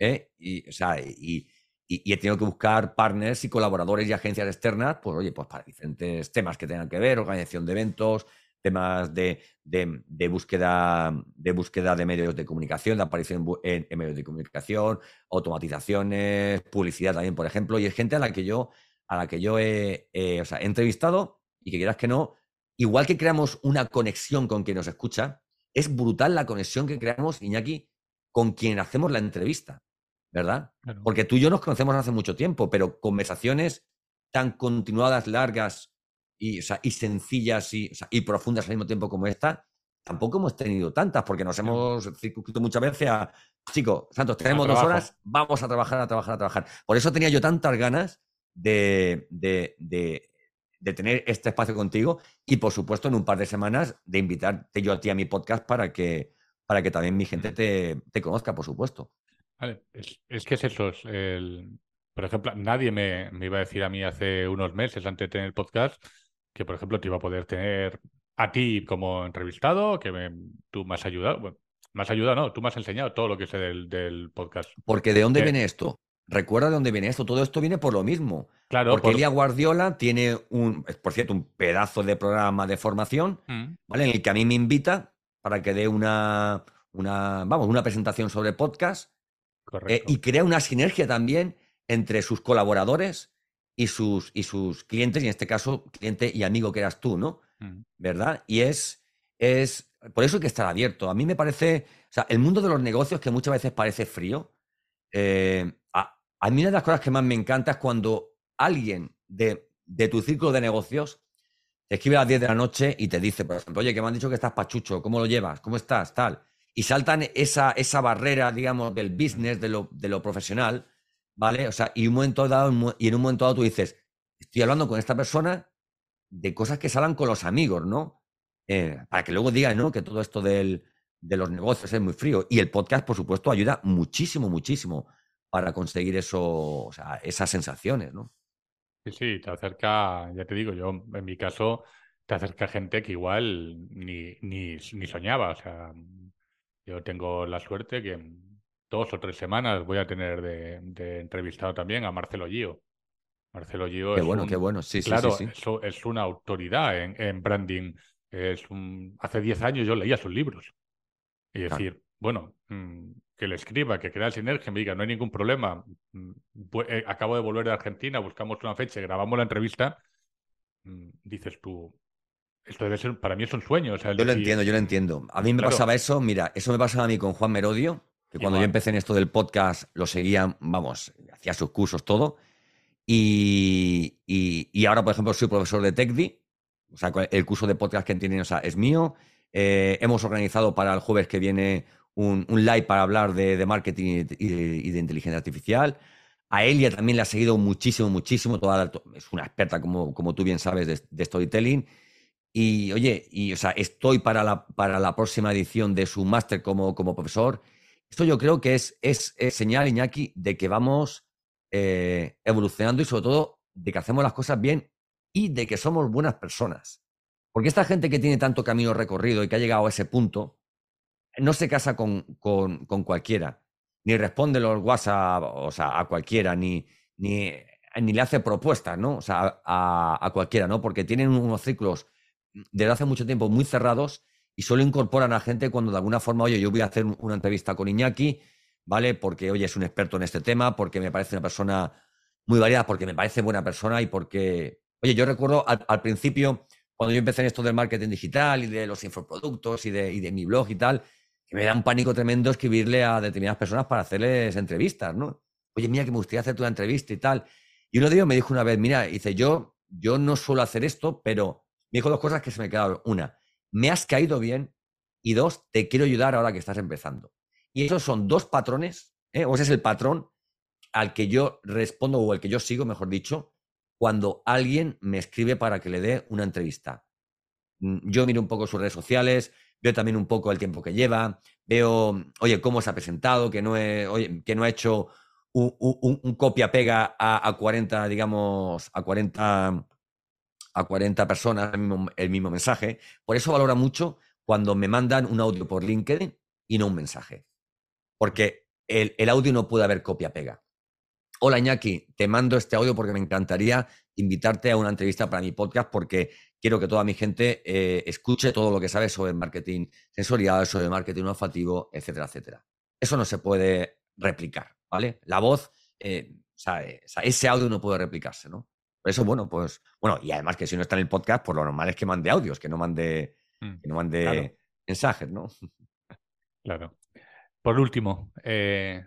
¿eh? Y, o sea, y, y, he tenido que buscar partners y colaboradores y agencias externas, pues oye, pues para diferentes temas que tengan que ver, organización de eventos, temas de, de, búsqueda, de búsqueda de medios de comunicación, de aparición en, medios de comunicación, automatizaciones, publicidad también, por ejemplo, y es gente a la que yo, a la que yo he, he entrevistado y que quieras que no, igual que creamos una conexión con quien nos escucha, es brutal la conexión que creamos, Iñaki, con quien hacemos la entrevista. ¿verdad? Porque tú y yo nos conocemos hace mucho tiempo, pero conversaciones tan continuadas, largas y, y sencillas y, y, profundas al mismo tiempo como esta, tampoco hemos tenido tantas, porque nos hemos circunscrito muchas veces a, chicos, Santos, tenemos dos horas, vamos a trabajar, a trabajar, a trabajar. Por eso tenía yo tantas ganas de, de, de, tener este espacio contigo y, por supuesto, en un par de semanas de invitarte yo a ti a mi podcast para que, para que también mi gente te, te conozca, por supuesto. Es, que es eso. el... Por ejemplo, nadie me, iba a decir a mí hace unos meses, antes de tener el podcast, que, por ejemplo, te iba a poder tener a ti como entrevistado, que tú me has ayudado. Bueno, me has ayudado, no, tú me has enseñado todo lo que sé del, podcast. Porque ¿de dónde viene esto? Recuerda de dónde viene esto. Todo esto viene por lo mismo. Claro. Porque Elia Guardiola tiene un, por cierto, un pedazo de programa de formación, mm. ¿vale? En el que a mí me invita para que dé una, una, vamos, una presentación sobre podcast eh, y crea una sinergia también entre sus colaboradores y sus, y sus clientes, y en este caso, cliente y amigo que eras tú, ¿no? Mm. ¿Verdad? Y es, es, por eso hay que estar abierto. A mí me parece, o sea, el mundo de los negocios que muchas veces parece frío, eh, a, mí una de las cosas que más me encanta es cuando alguien de, de tu círculo de negocios te escribe a las 10 de la noche y te dice, por ejemplo, oye, que me han dicho que estás pachucho, ¿cómo lo llevas? ¿Cómo estás? Tal. Y saltan esa, esa barrera, digamos, del business, de lo, de lo profesional, ¿vale? O sea, y, un momento dado, y en un momento dado tú dices, estoy hablando con esta persona de cosas que salgan con los amigos, ¿no? Eh, para que luego digan, ¿no? Que todo esto del, de los negocios es muy frío. Y el podcast, por supuesto, ayuda muchísimo, muchísimo para conseguir eso, o sea, esas sensaciones, ¿no? Sí, sí, te acerca, ya te digo, yo en mi caso, te acerca gente que igual ni, ni, ni soñaba. O sea, yo tengo la suerte que en dos o tres semanas voy a tener de, entrevistado también a Marcelo Gio. Marcelo Gio qué bueno, qué bueno, sí, claro, sí, sí, es una autoridad en, en branding. Es un, hace diez años yo leía sus libros. Y decir, bueno, mm, que le escriba, que crea sinergia, me diga, no hay ningún problema, mm, eh, acabo de volver de Argentina, buscamos una fecha, grabamos la entrevista, mm, dices tú, esto debe ser, para mí es un sueño. yo lo entiendo, yo lo entiendo. A mí me pasaba eso, mira, eso me pasaba a mí con Juan Merodio, que cuando yo empecé en esto del podcast lo seguía, vamos, hacía sus cursos, todo. Y, y, ahora, por ejemplo, soy profesor de TechDi, o sea, el curso de podcast que tienen o sea, es mío. Eh, hemos organizado para el jueves que viene un, live para hablar de, marketing y de, inteligencia artificial. A Elia también le ha seguido muchísimo, muchísimo. Toda es una experta, como, como tú bien sabes, de, storytelling. Y oye, y, o sea, estoy para la, para la próxima edición de su máster como, como profesor. Esto yo creo que es, es, señal, Iñaki, de que vamos eh, evolucionando y sobre todo de que hacemos las cosas bien y de que somos buenas personas. Porque esta gente que tiene tanto camino recorrido y que ha llegado a ese punto, no se casa con, con, cualquiera, ni responde los WhatsApp o sea, a cualquiera, ni, ni, ni le hace propuestas, ¿no? O sea, a, a, cualquiera, ¿no? Porque tienen unos ciclos desde hace mucho tiempo muy cerrados y solo incorporan a gente cuando de alguna forma, oye, yo voy a hacer una entrevista con Iñaki, ¿vale? Porque, oye, es un experto en este tema, porque me parece una persona muy variada, porque me parece buena persona y porque, oye, yo recuerdo al principio cuando yo empecé en esto del marketing digital y de los infoproductos y de, y de mi blog y tal, me da un pánico tremendo escribirle a determinadas personas para hacerles entrevistas, ¿no? Oye, mira, que me gustaría hacerte una entrevista y tal. Y uno de ellos me dijo una vez, mira, dice, yo, yo no suelo hacer esto, pero me dijo dos cosas que se me quedaron. Una, me has caído bien y dos, te quiero ayudar ahora que estás empezando. Y esos son dos patrones, ¿eh? o ese es el patrón al que yo respondo o al que yo sigo, mejor dicho, cuando alguien me escribe para que le dé una entrevista. Mm, yo miro un poco sus redes sociales, veo también un poco el tiempo que lleva, veo, oye, cómo se ha presentado, que no, que no ha hecho un, copia-pega a, 40, digamos, a 40, a 40 personas el mismo, mensaje. Por eso valora mucho cuando me mandan un audio por LinkedIn y no un mensaje. Porque el, el audio no puede haber copia-pega. Hola Iñaki, te mando este audio porque me encantaría invitarte a una entrevista para mi podcast porque quiero que toda mi gente eh, escuche todo lo que sabes sobre marketing sensorial, sobre marketing olfativo, etcétera, etcétera. Eso no se puede replicar, ¿vale? La voz, eh, o, sea, ese audio no puede replicarse, ¿no? Por eso, bueno, pues, bueno, y además que si no está en el podcast, pues lo normal es que mande audios, que no mande, mm, que no mande mensajes, ¿no? Claro. Por último, eh,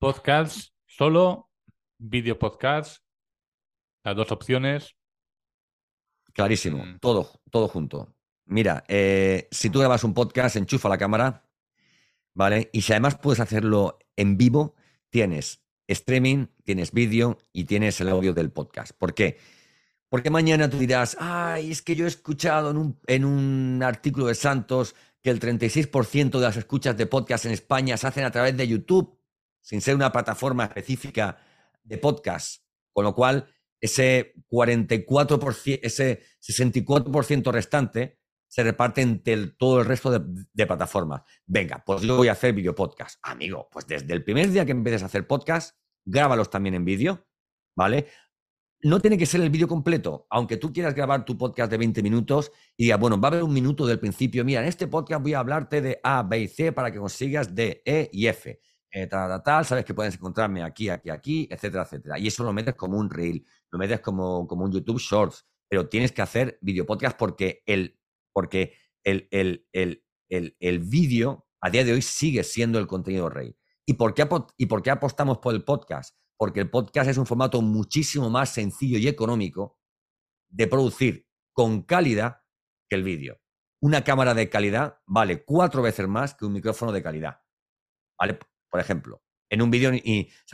podcast Solo, video podcast, las dos opciones. Clarísimo, mm. todo, todo junto. Mira, eh, si tú grabas un podcast, enchufa la cámara, ¿vale? Y si además puedes hacerlo en vivo, tienes streaming, tienes vídeo y tienes el audio del podcast. ¿Por qué? Porque mañana tú dirás, ay, es que yo he escuchado en un, en un artículo de Santos que el 36% de las escuchas de podcast en España se hacen a través de YouTube sin ser una plataforma específica de podcast, con lo cual ese 44%, ese 64% restante se reparte entre todo el resto de, plataformas. Venga, pues yo voy a hacer video podcast. Amigo, pues desde el primer día que empieces a hacer podcast, grábalos también en vídeo, ¿vale? No tiene que ser el vídeo completo, aunque tú quieras grabar tu podcast de 20 minutos y digas, bueno, va a haber un minuto del principio. Mira, en este podcast voy a hablarte de A, B y C para que consigas D, E y F eh, tal, tal, sabes que puedes encontrarme aquí, aquí, aquí, etcétera, etcétera. Y eso lo metes como un reel, lo metes como, como un YouTube Shorts, pero tienes que hacer video podcast porque el, porque el, el, el, el, el vídeo a día de hoy sigue siendo el contenido rey. ¿Y por, qué, ¿Y por qué apostamos por el podcast? Porque el podcast es un formato muchísimo más sencillo y económico de producir con calidad que el vídeo. Una cámara de calidad vale cuatro veces más que un micrófono de calidad. ¿Vale? Por ejemplo, en un vídeo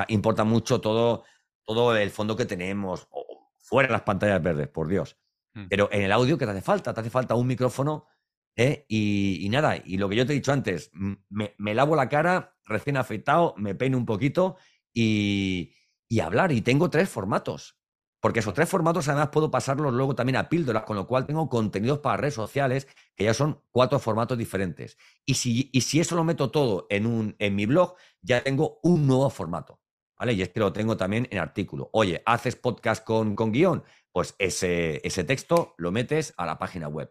importa mucho todo, todo el fondo que tenemos, o fuera las pantallas verdes, por Dios. Mm. Pero en el audio, ¿qué te hace falta? Te hace falta un micrófono ¿eh? y, nada, y lo que yo te he dicho antes, me, lavo la cara recién afeitado, me peino un poquito y, y hablar. Y tengo tres formatos. Porque esos tres formatos además puedo pasarlos luego también a píldoras, con lo cual tengo contenidos para redes sociales, que ya son cuatro formatos diferentes. Y si, y si eso lo meto todo en, un, en mi blog, ya tengo un nuevo formato. ¿Vale? Y es que lo tengo también en artículo. Oye, ¿haces podcast con, con guion? Pues ese, ese texto lo metes a la página web.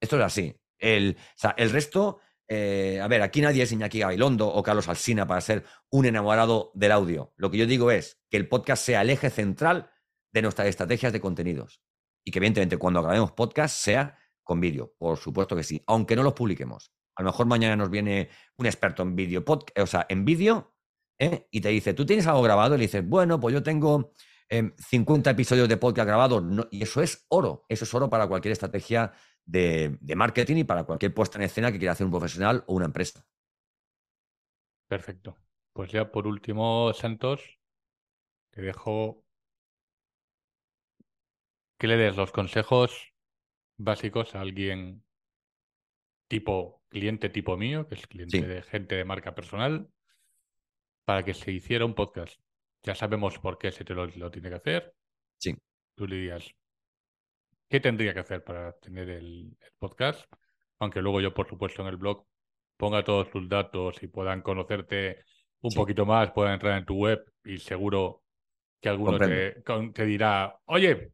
Esto es así. El, el resto, eh, a ver, aquí nadie es Iñaki Gabilondo o Carlos Alsina para ser un enamorado del audio. Lo que yo digo es que el podcast sea el eje central de nuestras estrategias de contenidos. Y que, evidentemente, cuando grabemos podcast sea con vídeo. Por supuesto que sí, aunque no los publiquemos. A lo mejor mañana nos viene un experto en vídeo, o sea, en vídeo, ¿eh? y te dice, ¿tú tienes algo grabado? Y le dices, bueno, pues yo tengo 50 em, episodios de podcast grabados. y eso es oro. Eso es oro para cualquier estrategia de, marketing y para cualquier puesta en escena que quiera hacer un profesional o una empresa. Perfecto. Pues ya por último, Santos, te dejo que le des los consejos básicos a alguien tipo cliente tipo mío, que es cliente de gente de marca personal, para que se hiciera un podcast. Ya sabemos por qué se te lo, lo tiene que hacer. Sí. Tú le dirías, ¿Qué tendría que hacer para tener el, podcast? Aunque luego yo, por supuesto, en el blog ponga todos tus datos y puedan conocerte un poquito más, puedan entrar en tu web y seguro que alguno te, dirá, oye,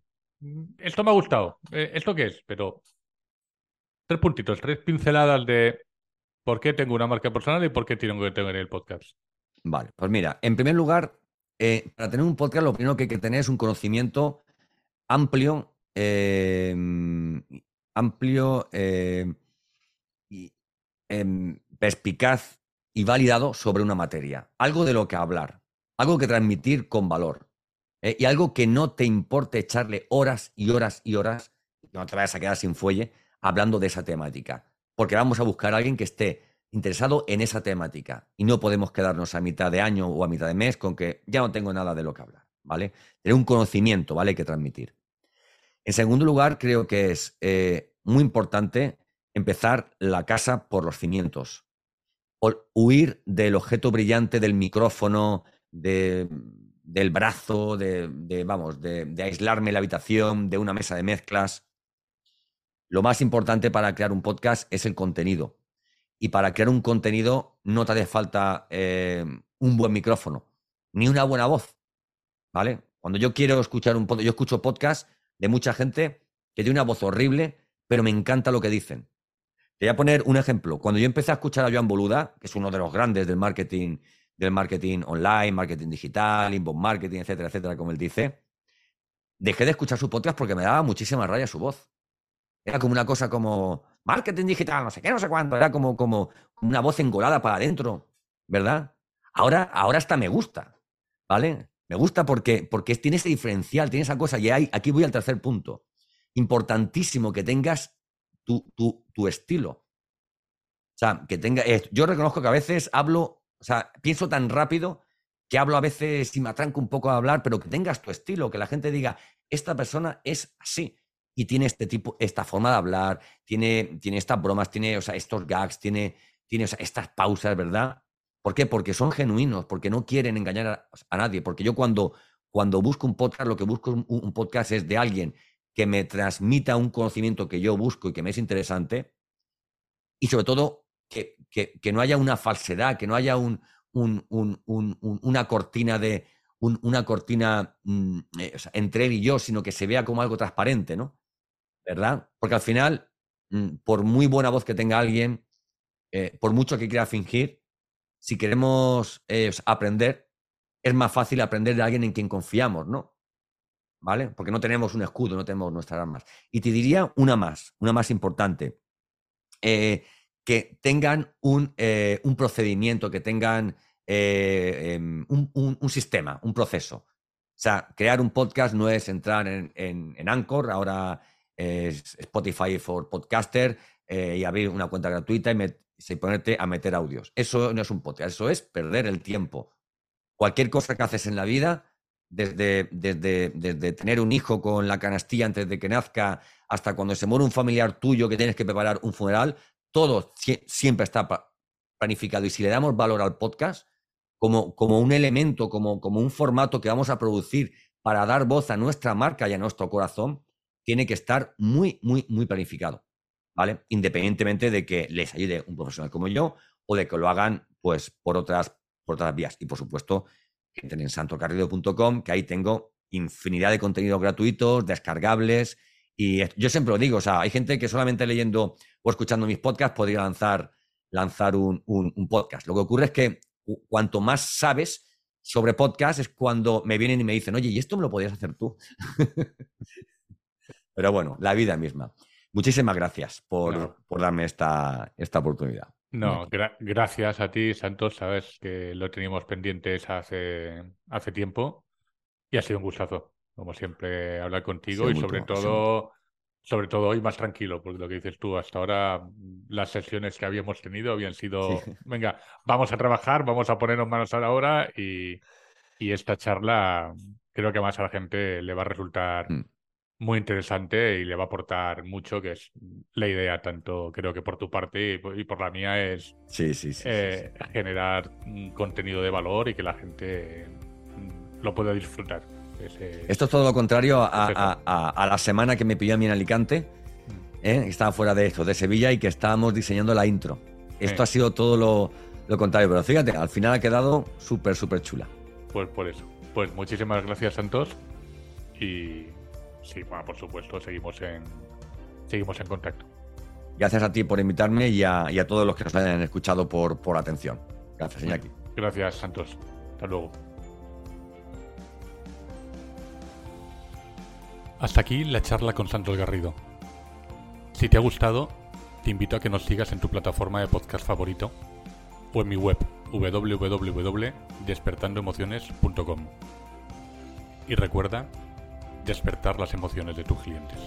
esto me ha gustado, eh, ¿esto qué es? Pero tres puntitos, tres pinceladas de por qué tengo una marca personal y por qué tengo que tener el podcast. Vale, pues mira, en primer lugar, eh, para tener un podcast lo primero que hay que tener es un conocimiento amplio Em, amplio em, y em, perspicaz y validado sobre una materia. Algo de lo que hablar, algo que transmitir con valor. ¿eh? Y algo que no te importe echarle horas y horas y horas, no te vayas a quedar sin fuelle, hablando de esa temática. Porque vamos a buscar a alguien que esté interesado en esa temática. Y no podemos quedarnos a mitad de año o a mitad de mes con que ya no tengo nada de lo que hablar. ¿Vale? Tener un conocimiento, ¿vale? Que transmitir. En segundo lugar, creo que es eh, muy importante empezar la casa por los cimientos. huir del objeto brillante del micrófono, del brazo, de, vamos, de, de, aislarme la habitación, de una mesa de mezclas. Lo más importante para crear un podcast es el contenido. Y para crear un contenido no te hace falta eh, un buen micrófono, ni una buena voz. ¿Vale? Cuando yo quiero escuchar un podcast, yo escucho podcast de mucha gente que tiene una voz horrible, pero me encanta lo que dicen. Te voy a poner un ejemplo. Cuando yo empecé a escuchar a Joan Boluda, que es uno de los grandes del marketing, del marketing online, marketing digital, inbound marketing, etcétera, etcétera, como él dice, dejé de escuchar su podcast porque me daba muchísima raya su voz. Era como una cosa como marketing digital, no sé qué, no sé cuánto. Era como, como una voz engolada para adentro, ¿verdad? Ahora, ahora hasta me gusta, ¿vale? Me gusta porque, porque tiene ese diferencial, tiene esa cosa. Y hay, aquí voy al tercer punto. Importantísimo que tengas tu, tu, estilo. O sea, que tenga. Yo reconozco que a veces hablo, o sea, pienso tan rápido que hablo a veces y me atranco un poco a hablar, pero que tengas tu estilo, que la gente diga, esta persona es así y tiene este tipo, esta forma de hablar, tiene, tiene estas bromas, tiene, o sea, estos gags, tiene, tiene estas pausas, ¿verdad? ¿Por qué? Porque son genuinos, porque no quieren engañar a, nadie. Porque yo cuando, cuando busco un podcast, lo que busco un, un, podcast es de alguien que me transmita un conocimiento que yo busco y que me es interesante. Y sobre todo, que, que, no haya una falsedad, que no haya un, una cortina de una cortina mm, eh, entre él y yo, sino que se vea como algo transparente, ¿no? ¿Verdad? Porque al final, mm, por muy buena voz que tenga alguien, eh, por mucho que quiera fingir, si queremos eh, aprender, es más fácil aprender de alguien en quien confiamos, ¿no? ¿Vale? Porque no tenemos un escudo, no tenemos nuestras armas. Y te diría una más, una más importante. Eh, que tengan un, eh, un, procedimiento, que tengan em, un, sistema, un proceso. O sea, crear un podcast no es entrar en, en, en Anchor, ahora es Spotify for Podcaster, y abrir una cuenta gratuita y, y ponerte a meter audios. Eso no es un podcast, eso es perder el tiempo. Cualquier cosa que haces en la vida, desde, desde, desde tener un hijo con la canastilla antes de que nazca, hasta cuando se muere un familiar tuyo que tienes que preparar un funeral, todo siempre está planificado. Y si le damos valor al podcast como, como un elemento, como, como un formato que vamos a producir para dar voz a nuestra marca y a nuestro corazón, tiene que estar muy, muy, muy planificado. ¿Vale? Independientemente de que les ayude un profesional como yo o de que lo hagan pues por otras, por otras vías. Y por supuesto, entren en santocarrido.com, que ahí tengo infinidad de contenidos gratuitos, descargables. Y yo siempre lo digo, o sea, hay gente que solamente leyendo o escuchando mis podcasts podría lanzar, lanzar un, un podcast. Lo que ocurre es que cuanto más sabes sobre podcast es cuando me vienen y me dicen, oye, ¿y esto me lo podías hacer tú? Pero bueno, la vida misma. Muchísimas gracias por, darme esta, esta oportunidad. No, gracias a ti, Santos. Sabes que lo teníamos pendientes hace, hace tiempo y ha sido un gustazo, como siempre, hablar contigo y sobre todo, sobre todo hoy más tranquilo, porque lo que dices tú, hasta ahora las sesiones que habíamos tenido habían sido, venga, vamos a trabajar, vamos a ponernos manos a la obra y, y esta charla creo que más a la gente le va a resultar mm muy interesante y le va a aportar mucho, que es la idea, tanto creo que por tu parte y por, la mía, es sí, sí, sí, eh, generar contenido de valor y que la gente mm, lo pueda disfrutar. Esto es todo lo contrario a, la semana que me pilló a mí en Alicante, mm. ¿eh? estaba fuera de esto, de Sevilla, y que estábamos diseñando la intro. Esto ha sido todo lo, lo contrario, pero fíjate, al final ha quedado súper, súper chula. Pues por eso. Pues muchísimas gracias, Santos. Y sí, bueno, por supuesto, seguimos en, seguimos en contacto. Gracias a ti por invitarme y a, todos los que nos hayan escuchado por, por atención. Gracias, Iñaki. Gracias, Santos. Hasta luego. Hasta aquí la charla con Santos Garrido. Si te ha gustado, te invito a que nos sigas en tu plataforma de podcast favorito o en mi web www.despertandoemociones.com. Y recuerda despertar las emociones de tus clientes.